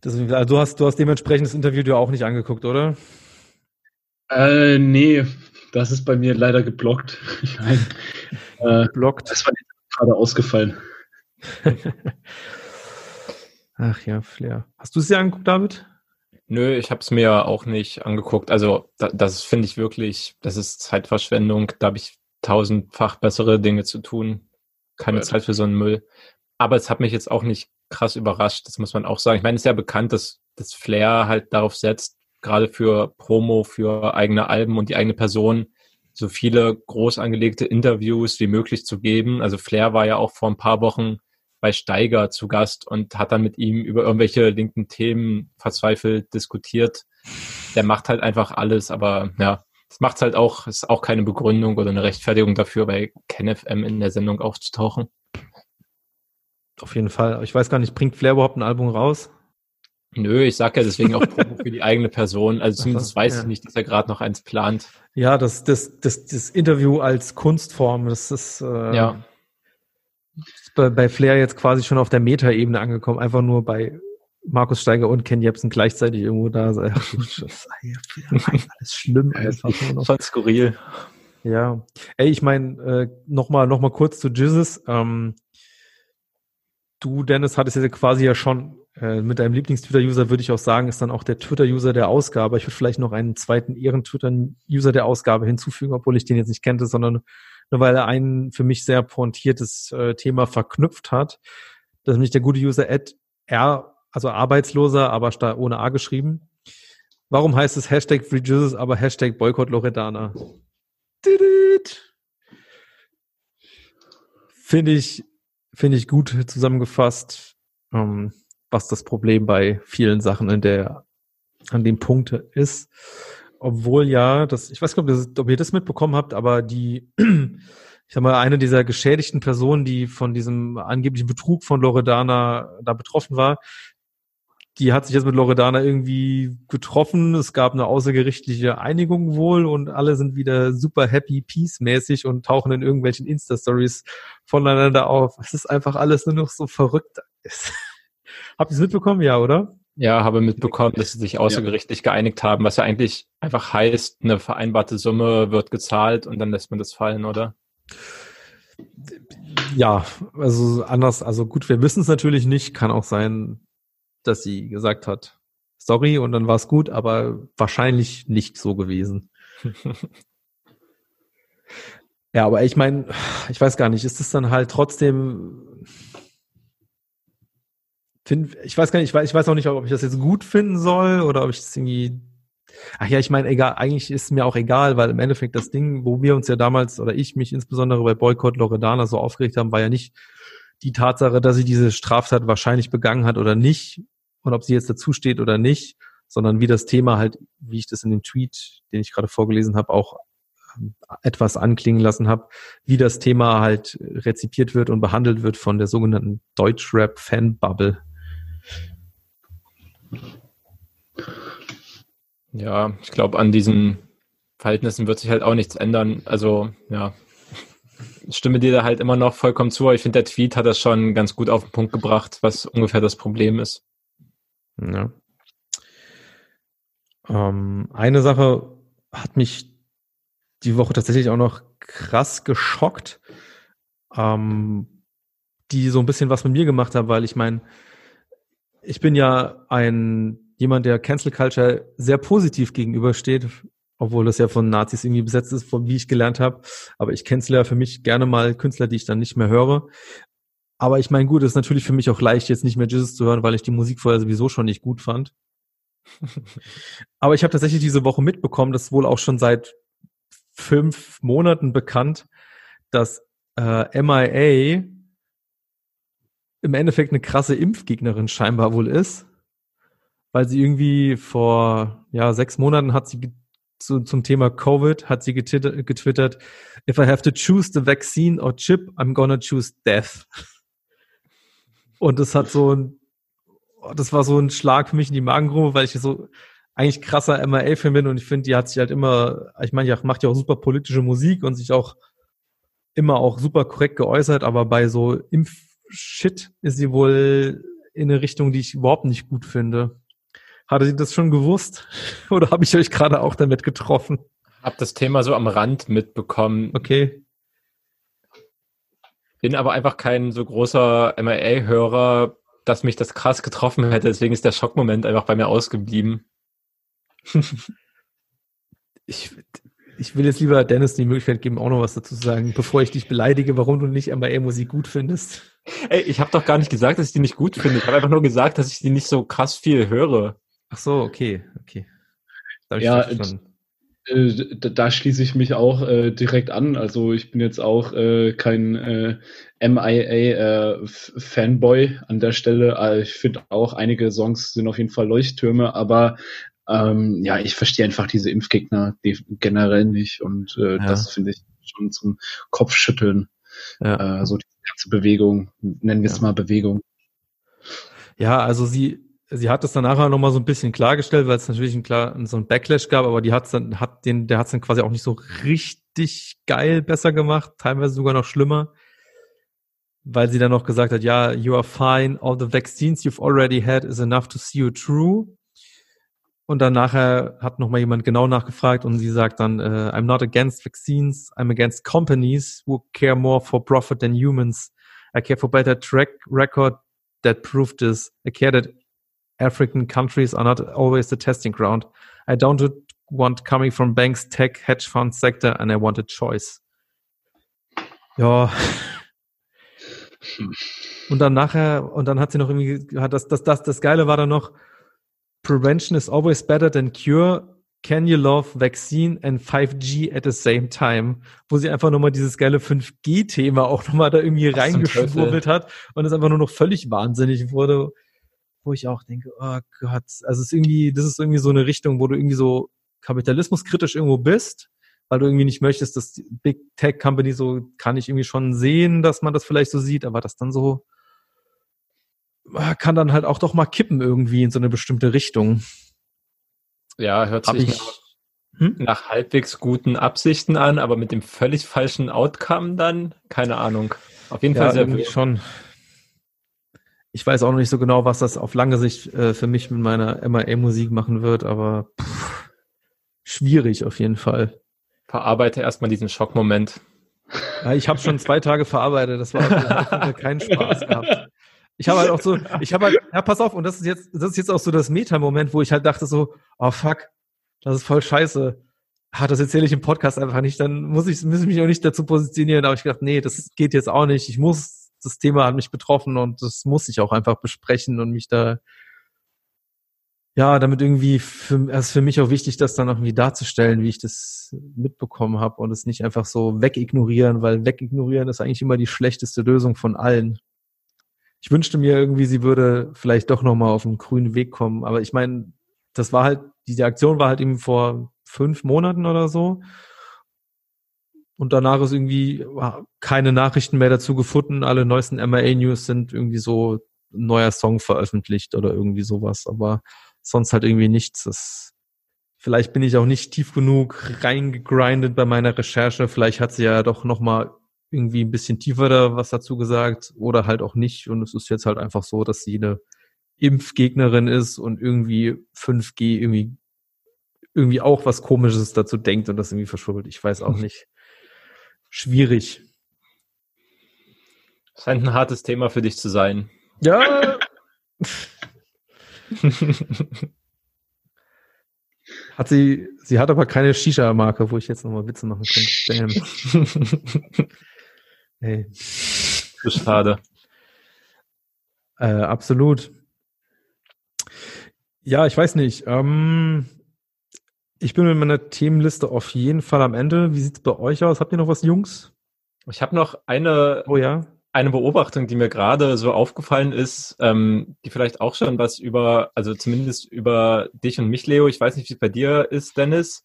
das also du hast, du hast dementsprechend das Interview dir auch nicht angeguckt, oder? Äh, nee, das ist bei mir leider geblockt. Nein, äh, geblockt. Das war gerade ausgefallen. Ach ja, Flair. Hast du es dir angeguckt, David? Nö, ich habe es mir auch nicht angeguckt. Also da, das finde ich wirklich, das ist Zeitverschwendung. Da habe ich tausendfach bessere Dinge zu tun. Keine. Zeit für so einen Müll. Aber es hat mich jetzt auch nicht krass überrascht, das muss man auch sagen. Ich meine, es ist ja bekannt, dass das Flair halt darauf setzt, gerade für Promo, für eigene Alben und die eigene Person, so viele groß angelegte Interviews wie möglich zu geben. Also Flair war ja auch vor ein paar Wochen bei Steiger zu Gast und hat dann mit ihm über irgendwelche linken Themen verzweifelt diskutiert. Der macht halt einfach alles, aber ja, das macht halt auch, ist auch keine Begründung oder eine Rechtfertigung dafür, bei KenFM in der Sendung aufzutauchen. Auf jeden Fall. Ich weiß gar nicht, bringt Flair überhaupt ein Album raus? Nö, ich sag ja deswegen auch Promo für die eigene Person. Also zumindest weiß ja. ich nicht, dass er gerade noch eins plant. Ja, das, das, das, das Interview als Kunstform, das ist äh, ja bei, bei Flair jetzt quasi schon auf der Meta-Ebene angekommen, einfach nur bei Markus Steiger und Ken Jebsen gleichzeitig irgendwo da. Ach, alles schlimm. Einfach nur noch. skurril. Ja. Ey, ich meine, äh, nochmal noch mal kurz zu Jizzes. Ähm, du, Dennis, hattest ja quasi ja schon äh, mit deinem Lieblings-Twitter-User, würde ich auch sagen, ist dann auch der Twitter-User der Ausgabe. Ich würde vielleicht noch einen zweiten Ehren-Twitter-User der Ausgabe hinzufügen, obwohl ich den jetzt nicht kannte, sondern nur weil er ein für mich sehr pointiertes äh, Thema verknüpft hat. Das ist nämlich der gute User Ed R, also Arbeitsloser, aber ohne A geschrieben. Warum heißt es Hashtag Free aber Hashtag Boycott Loredana? Finde ich, finde ich gut zusammengefasst, ähm, was das Problem bei vielen Sachen in der, an dem Punkt ist. Obwohl ja, das, ich weiß nicht, ob, ihr das mitbekommen habt, aber die, ich sag mal, eine dieser geschädigten Personen, die von diesem angeblichen Betrug von Loredana da betroffen war, die hat sich jetzt mit Loredana irgendwie getroffen. Es gab eine außergerichtliche Einigung wohl und alle sind wieder super happy, peace-mäßig und tauchen in irgendwelchen Insta-Stories voneinander auf. Es ist einfach alles nur noch so verrückt. Habt ihr es mitbekommen? Ja, oder? Ja, habe mitbekommen, dass sie sich außergerichtlich ja. geeinigt haben, was ja eigentlich einfach heißt, eine vereinbarte Summe wird gezahlt und dann lässt man das fallen, oder? Ja, also anders, also gut, wir wissen es natürlich nicht. Kann auch sein, dass sie gesagt hat, sorry, und dann war es gut, aber wahrscheinlich nicht so gewesen. ja, aber ich meine, ich weiß gar nicht, ist es dann halt trotzdem find, ich weiß gar nicht, ich weiß, ich weiß auch nicht, ob ich das jetzt gut finden soll oder ob ich das irgendwie. Ach ja, ich meine, egal, eigentlich ist mir auch egal, weil im Endeffekt das Ding, wo wir uns ja damals oder ich mich insbesondere bei Boycott Loredana so aufgeregt haben, war ja nicht die Tatsache, dass sie diese Straftat wahrscheinlich begangen hat oder nicht und ob sie jetzt dazu steht oder nicht, sondern wie das Thema halt, wie ich das in dem Tweet, den ich gerade vorgelesen habe, auch ähm, etwas anklingen lassen habe, wie das Thema halt rezipiert wird und behandelt wird von der sogenannten Deutschrap-Fan-Bubble. Ja, ich glaube, an diesen Verhältnissen wird sich halt auch nichts ändern. Also, ja, ich stimme dir da halt immer noch vollkommen zu. Ich finde, der Tweet hat das schon ganz gut auf den Punkt gebracht, was ungefähr das Problem ist. Ja. Ähm, eine Sache hat mich die Woche tatsächlich auch noch krass geschockt, ähm, die so ein bisschen was mit mir gemacht hat, weil ich meine, ich bin ja ein jemand, der Cancel Culture sehr positiv gegenübersteht, obwohl das ja von Nazis irgendwie besetzt ist, wie ich gelernt habe. Aber ich cancel ja für mich gerne mal Künstler, die ich dann nicht mehr höre. Aber ich meine, gut, ist natürlich für mich auch leicht, jetzt nicht mehr Jesus zu hören, weil ich die Musik vorher sowieso schon nicht gut fand. Aber ich habe tatsächlich diese Woche mitbekommen, das ist wohl auch schon seit fünf Monaten bekannt, dass äh, MIA im Endeffekt eine krasse Impfgegnerin scheinbar wohl ist, weil sie irgendwie vor ja sechs Monaten hat sie zu, zum Thema Covid hat sie getwittert, if I have to choose the vaccine or chip, I'm gonna choose death. Und das hat so oh, das war so ein Schlag für mich in die Magengrube, weil ich so eigentlich krasser MRA-Fan bin und ich finde, die hat sich halt immer, ich meine, die macht ja auch super politische Musik und sich auch immer auch super korrekt geäußert, aber bei so Impf-Shit ist sie wohl in eine Richtung, die ich überhaupt nicht gut finde. Hatte sie das schon gewusst? Oder habe ich euch gerade auch damit getroffen? Hab das Thema so am Rand mitbekommen. Okay. Bin aber einfach kein so großer MRA-Hörer, dass mich das krass getroffen hätte. Deswegen ist der Schockmoment einfach bei mir ausgeblieben. ich, ich will jetzt lieber Dennis die Möglichkeit geben, auch noch was dazu zu sagen, bevor ich dich beleidige, warum du nicht MRA-Musik gut findest. Ey, ich habe doch gar nicht gesagt, dass ich die nicht gut finde. Ich habe einfach nur gesagt, dass ich die nicht so krass viel höre. Ach so, okay, okay. ja, äh, da schließe ich mich auch äh, direkt an. Also ich bin jetzt auch äh, kein äh, MIA-Fanboy äh, an der Stelle. Ich finde auch, einige Songs sind auf jeden Fall Leuchttürme, aber ähm, ja, ich verstehe einfach diese Impfgegner generell nicht und ja. das finde ich schon zum Kopfschütteln. Ja. So die ganze Bewegung, nennen wir es ja. mal Bewegung. Ja, also sie, sie hat es dann nachher nochmal so ein bisschen klargestellt, weil es natürlich ein klar so ein Backlash gab, aber die hat dann, hat den, der hat es dann quasi auch nicht so richtig geil besser gemacht, teilweise sogar noch schlimmer, weil sie dann noch gesagt hat, ja, you are fine, all the vaccines you've already had is enough to see you true. Und dann nachher hat nochmal jemand genau nachgefragt und sie sagt dann, uh, I'm not against vaccines, I'm against companies who care more for profit than humans. I care for better track record that prove this. I care that African countries are not always the testing ground. I don't want coming from banks, tech, hedge fund sector and I want a choice. Ja. Und dann nachher, und dann hat sie noch irgendwie, hat das, das, das, das Geile war dann noch, Prevention is always better than cure. Can you love vaccine and 5G at the same time? Wo sie einfach nochmal dieses geile 5G-Thema auch nochmal da irgendwie reingeschwurbelt hat und es einfach nur noch völlig wahnsinnig wurde, wo ich auch denke, oh Gott, also es ist irgendwie, das ist irgendwie so eine Richtung, wo du irgendwie so kapitalismuskritisch irgendwo bist, weil du irgendwie nicht möchtest, dass die Big Tech Company so, kann ich irgendwie schon sehen, dass man das vielleicht so sieht, aber das dann so Ah, kann dann halt auch doch mal kippen irgendwie in so eine bestimmte Richtung. Ja, hört Hab sich ich, nach, hm? nach, halbwegs guten Absichten an, aber mit dem völlig falschen Outcome dann, keine Ahnung. Auf jeden ja, Fall sehr irgendwie schon. Ich weiß auch noch nicht so genau, was das auf lange Sicht äh, für mich mit meiner MIA-Musik machen wird, aber pff, schwierig auf jeden Fall. Verarbeite erstmal diesen Schockmoment. Ja, ich habe schon zwei Tage verarbeitet, das war keinen Spaß gehabt. Ich habe halt auch so, ich habe halt, ja, pass auf, und das ist jetzt, das ist jetzt auch so das Meta-Moment, wo ich halt dachte so, oh fuck, das ist voll scheiße. Ah, das erzähle ich im Podcast einfach nicht, dann muss ich, muss ich mich auch nicht dazu positionieren. Aber ich gedacht, nee, das geht jetzt auch nicht. Ich muss, das Thema hat mich betroffen und das muss ich auch einfach besprechen und mich da, ja, damit irgendwie, für, es ist für mich auch wichtig, das dann irgendwie darzustellen, wie ich das mitbekommen habe und es nicht einfach so wegignorieren, weil wegignorieren ist eigentlich immer die schlechteste Lösung von allen ich wünschte mir irgendwie, sie würde vielleicht doch nochmal auf einen grünen Weg kommen. Aber ich meine, das war halt, diese Aktion war halt eben vor fünf Monaten oder so. Und danach ist irgendwie keine Nachrichten mehr dazu gefunden. Alle neuesten MRA-News sind irgendwie so ein neuer Song veröffentlicht oder irgendwie sowas. Aber sonst halt irgendwie nichts. Das, vielleicht bin ich auch nicht tief genug reingegrindet bei meiner Recherche. Vielleicht hat sie ja doch nochmal irgendwie ein bisschen tiefer da was dazu gesagt oder halt auch nicht. Und es ist jetzt halt einfach so, dass sie eine Impfgegnerin ist und irgendwie 5G irgendwie irgendwie auch was Komisches dazu denkt und das irgendwie verschwurbelt. Ich weiß auch nicht. Schwierig. Scheint ein hartes Thema für dich zu sein. Ja. hat sie, sie hat aber keine Shisha-Marke, wo ich jetzt nochmal Witze machen könnte. Hey. Das ist schade. Äh, absolut. Ja, ich weiß nicht. Ähm, ich bin mit meiner Themenliste auf jeden Fall am Ende. Wie sieht es bei euch aus? Habt ihr noch was, Jungs? Ich habe noch eine, oh, ja? eine Beobachtung, die mir gerade so aufgefallen ist, ähm, die vielleicht auch schon was über, also zumindest über dich und mich, Leo. Ich weiß nicht, wie es bei dir ist, Dennis.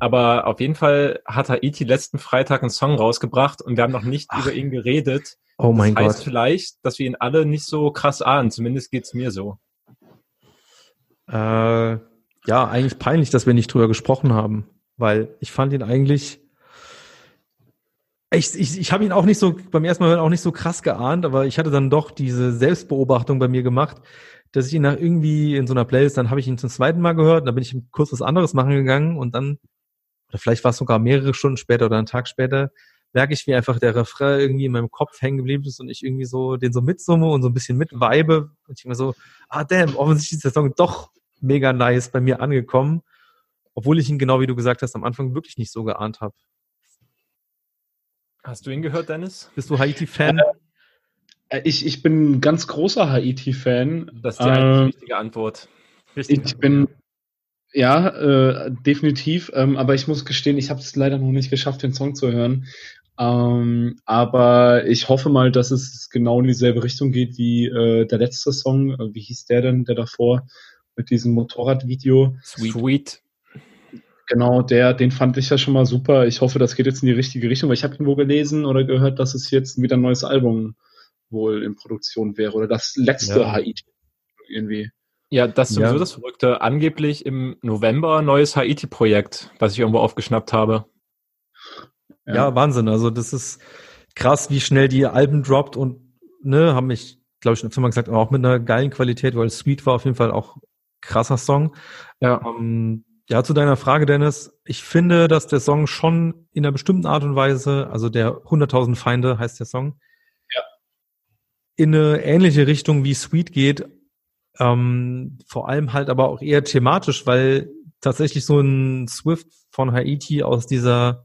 Aber auf jeden Fall hat Haiti letzten Freitag einen Song rausgebracht und wir haben noch nicht Ach. über ihn geredet. Oh mein das heißt Gott. vielleicht, dass wir ihn alle nicht so krass ahnen. Zumindest geht's mir so. Äh, ja, eigentlich peinlich, dass wir nicht drüber gesprochen haben, weil ich fand ihn eigentlich. Ich, ich, ich habe ihn auch nicht so beim ersten Mal hören auch nicht so krass geahnt, aber ich hatte dann doch diese Selbstbeobachtung bei mir gemacht, dass ich ihn nach irgendwie in so einer Playlist, dann habe ich ihn zum zweiten Mal gehört, dann bin ich kurz was anderes machen gegangen und dann, oder vielleicht war es sogar mehrere Stunden später oder einen Tag später, merke ich, wie einfach der Refrain irgendwie in meinem Kopf hängen geblieben ist und ich irgendwie so den so mitsumme und so ein bisschen mitweibe und ich mir so, ah damn, offensichtlich ist der Song doch mega nice bei mir angekommen, obwohl ich ihn genau wie du gesagt hast am Anfang wirklich nicht so geahnt habe. Hast du ihn gehört, Dennis? Bist du Haiti-Fan? Äh, ich, ich bin ein ganz großer Haiti-Fan. Das ist die äh, richtige Antwort. Richtige ich bin, ja, äh, definitiv. Ähm, aber ich muss gestehen, ich habe es leider noch nicht geschafft, den Song zu hören. Ähm, aber ich hoffe mal, dass es genau in dieselbe Richtung geht wie äh, der letzte Song. Äh, wie hieß der denn, der davor? Mit diesem Motorradvideo. Sweet. Genau, der, den fand ich ja schon mal super. Ich hoffe, das geht jetzt in die richtige Richtung, weil ich habe irgendwo gelesen oder gehört, dass es jetzt wieder ein neues Album wohl in Produktion wäre oder das letzte ja. Haiti irgendwie. Ja, das ist sowieso ja. das Verrückte. Angeblich im November neues Haiti-Projekt, was ich irgendwo aufgeschnappt habe. Ja. ja, Wahnsinn. Also das ist krass, wie schnell die Alben droppt und ne, haben mich, glaube ich, schon mal gesagt, auch mit einer geilen Qualität, weil Sweet war auf jeden Fall auch krasser Song. Ja. Ähm, ja, zu deiner Frage, Dennis. Ich finde, dass der Song schon in einer bestimmten Art und Weise, also der 100.000 Feinde heißt der Song, ja. in eine ähnliche Richtung wie Sweet geht. Ähm, vor allem halt aber auch eher thematisch, weil tatsächlich so ein Swift von Haiti aus dieser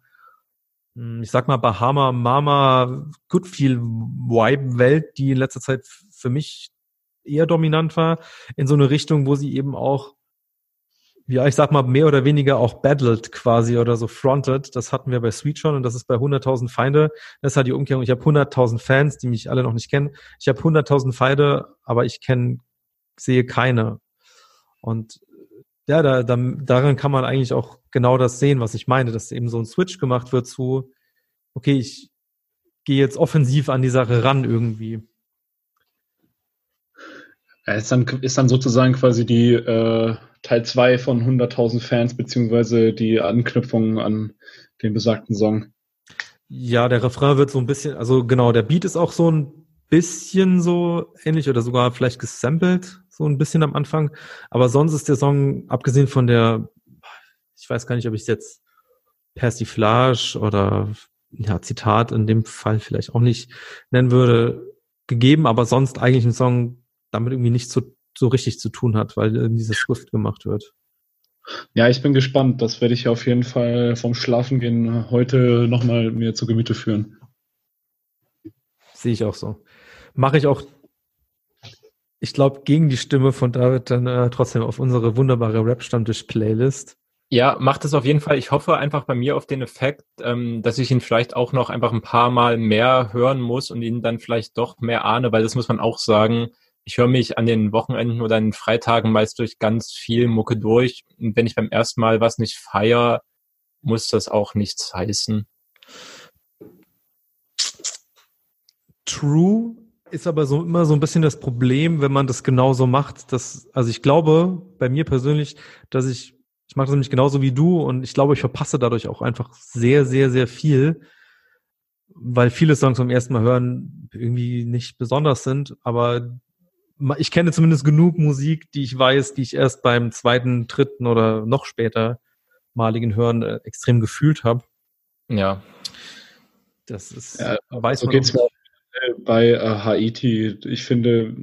hm, ich sag mal, Bahama Mama Goodfeel Vibe Welt, die in letzter Zeit für mich eher dominant war, in so eine Richtung, wo sie eben auch, ja, ich sag mal, mehr oder weniger auch battled quasi oder so fronted. Das hatten wir bei Sweet schon und das ist bei 100.000 Feinde. Das halt die Umkehrung. Ich habe 100.000 Fans, die mich alle noch nicht kennen. Ich habe 100.000 Feinde, aber ich kenne, sehe keine. Und ja, da, da, daran kann man eigentlich auch genau das sehen, was ich meine, dass eben so ein Switch gemacht wird zu, okay, ich gehe jetzt offensiv an die Sache ran irgendwie. Ja, ist, dann, ist dann sozusagen quasi die äh, Teil 2 von 100.000 Fans, beziehungsweise die Anknüpfung an den besagten Song. Ja, der Refrain wird so ein bisschen, also genau, der Beat ist auch so ein bisschen so ähnlich oder sogar vielleicht gesampelt, so ein bisschen am Anfang. Aber sonst ist der Song, abgesehen von der, ich weiß gar nicht, ob ich es jetzt Persiflage oder ja, Zitat in dem Fall vielleicht auch nicht nennen würde, gegeben, aber sonst eigentlich ein Song damit irgendwie nicht so, so richtig zu tun hat, weil dieser Swift gemacht wird. Ja, ich bin gespannt. Das werde ich auf jeden Fall vom Schlafengehen heute nochmal mir zu Gemüte führen. Sehe ich auch so. Mache ich auch ich glaube, gegen die Stimme von David dann äh, trotzdem auf unsere wunderbare Rap-Stammtisch-Playlist. Ja, macht es auf jeden Fall. Ich hoffe einfach bei mir auf den Effekt, ähm, dass ich ihn vielleicht auch noch einfach ein paar Mal mehr hören muss und ihn dann vielleicht doch mehr ahne, weil das muss man auch sagen. Ich höre mich an den Wochenenden oder an den Freitagen meist durch ganz viel Mucke durch. Und wenn ich beim ersten Mal was nicht feier, muss das auch nichts heißen. True, ist aber so immer so ein bisschen das Problem, wenn man das genauso macht. Dass, also ich glaube, bei mir persönlich, dass ich, ich mache das nämlich genauso wie du und ich glaube, ich verpasse dadurch auch einfach sehr, sehr, sehr viel, weil viele Songs beim ersten Mal hören irgendwie nicht besonders sind, aber ich kenne zumindest genug Musik, die ich weiß, die ich erst beim zweiten, dritten oder noch später maligen Hören äh, extrem gefühlt habe. Ja. Das ist, ja, weiß so man geht's mir bei äh, Haiti. Ich finde,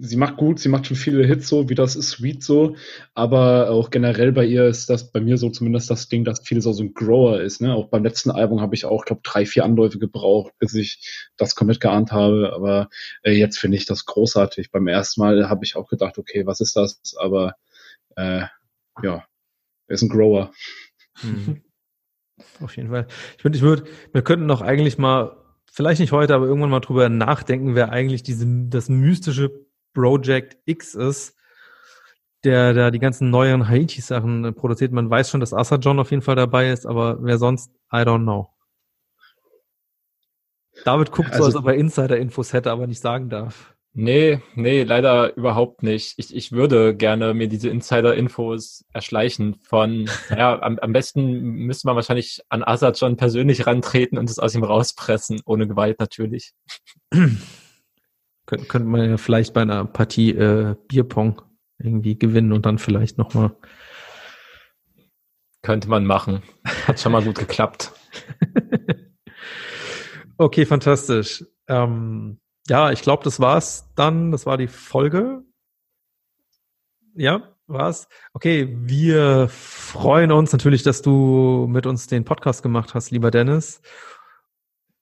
sie macht gut, sie macht schon viele Hits so, wie das ist Sweet so, aber auch generell bei ihr ist das bei mir so zumindest das Ding, dass vieles auch so ein Grower ist. Ne? Auch beim letzten Album habe ich auch, glaube drei, vier Anläufe gebraucht, bis ich das komplett geahnt habe. Aber äh, jetzt finde ich das großartig. Beim ersten Mal habe ich auch gedacht, okay, was ist das? Aber äh, ja, er ist ein Grower. Hm. Auf jeden Fall. Ich finde, ich würde, wir könnten doch eigentlich mal vielleicht nicht heute, aber irgendwann mal drüber nachdenken, wer eigentlich diese, das mystische Project X ist, der da die ganzen neuen Haiti-Sachen produziert. Man weiß schon, dass Asa John auf jeden Fall dabei ist, aber wer sonst, I don't know. David guckt also, so, als ob er Insider-Infos hätte, aber nicht sagen darf. Nee, nee, leider überhaupt nicht. Ich, ich würde gerne mir diese Insider-Infos erschleichen von, naja, am, am besten müsste man wahrscheinlich an Assad schon persönlich rantreten und es aus ihm rauspressen, ohne Gewalt natürlich. Kön könnte man ja vielleicht bei einer Partie äh, Bierpong irgendwie gewinnen und dann vielleicht nochmal. Könnte man machen. Hat schon mal gut geklappt. okay, fantastisch. Ähm, ja, ich glaube, das war's dann. Das war die Folge. Ja, war's. Okay, wir freuen uns natürlich, dass du mit uns den Podcast gemacht hast, lieber Dennis.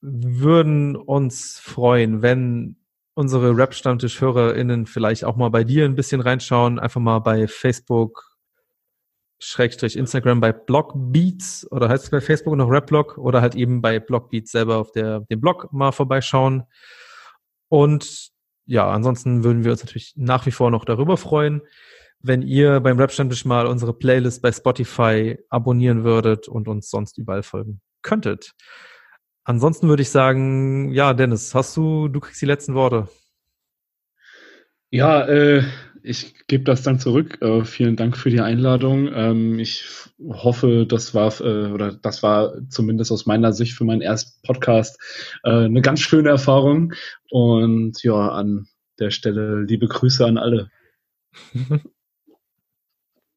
Würden uns freuen, wenn unsere Rap-Stammtisch-HörerInnen vielleicht auch mal bei dir ein bisschen reinschauen. Einfach mal bei Facebook, Schrägstrich Instagram bei Blogbeats oder heißt es bei Facebook noch Rapblog oder halt eben bei Blogbeats selber auf der, dem Blog mal vorbeischauen. Und ja, ansonsten würden wir uns natürlich nach wie vor noch darüber freuen, wenn ihr beim Rap Stammtisch mal unsere Playlist bei Spotify abonnieren würdet und uns sonst überall folgen könntet. Ansonsten würde ich sagen, ja, Dennis, hast du, du kriegst die letzten Worte. Ja, äh, ich gebe das dann zurück. Äh, vielen Dank für die Einladung. Ähm, ich hoffe, das war äh, oder das war zumindest aus meiner Sicht für meinen ersten Podcast äh, eine ganz schöne Erfahrung. Und ja, an der Stelle liebe Grüße an alle.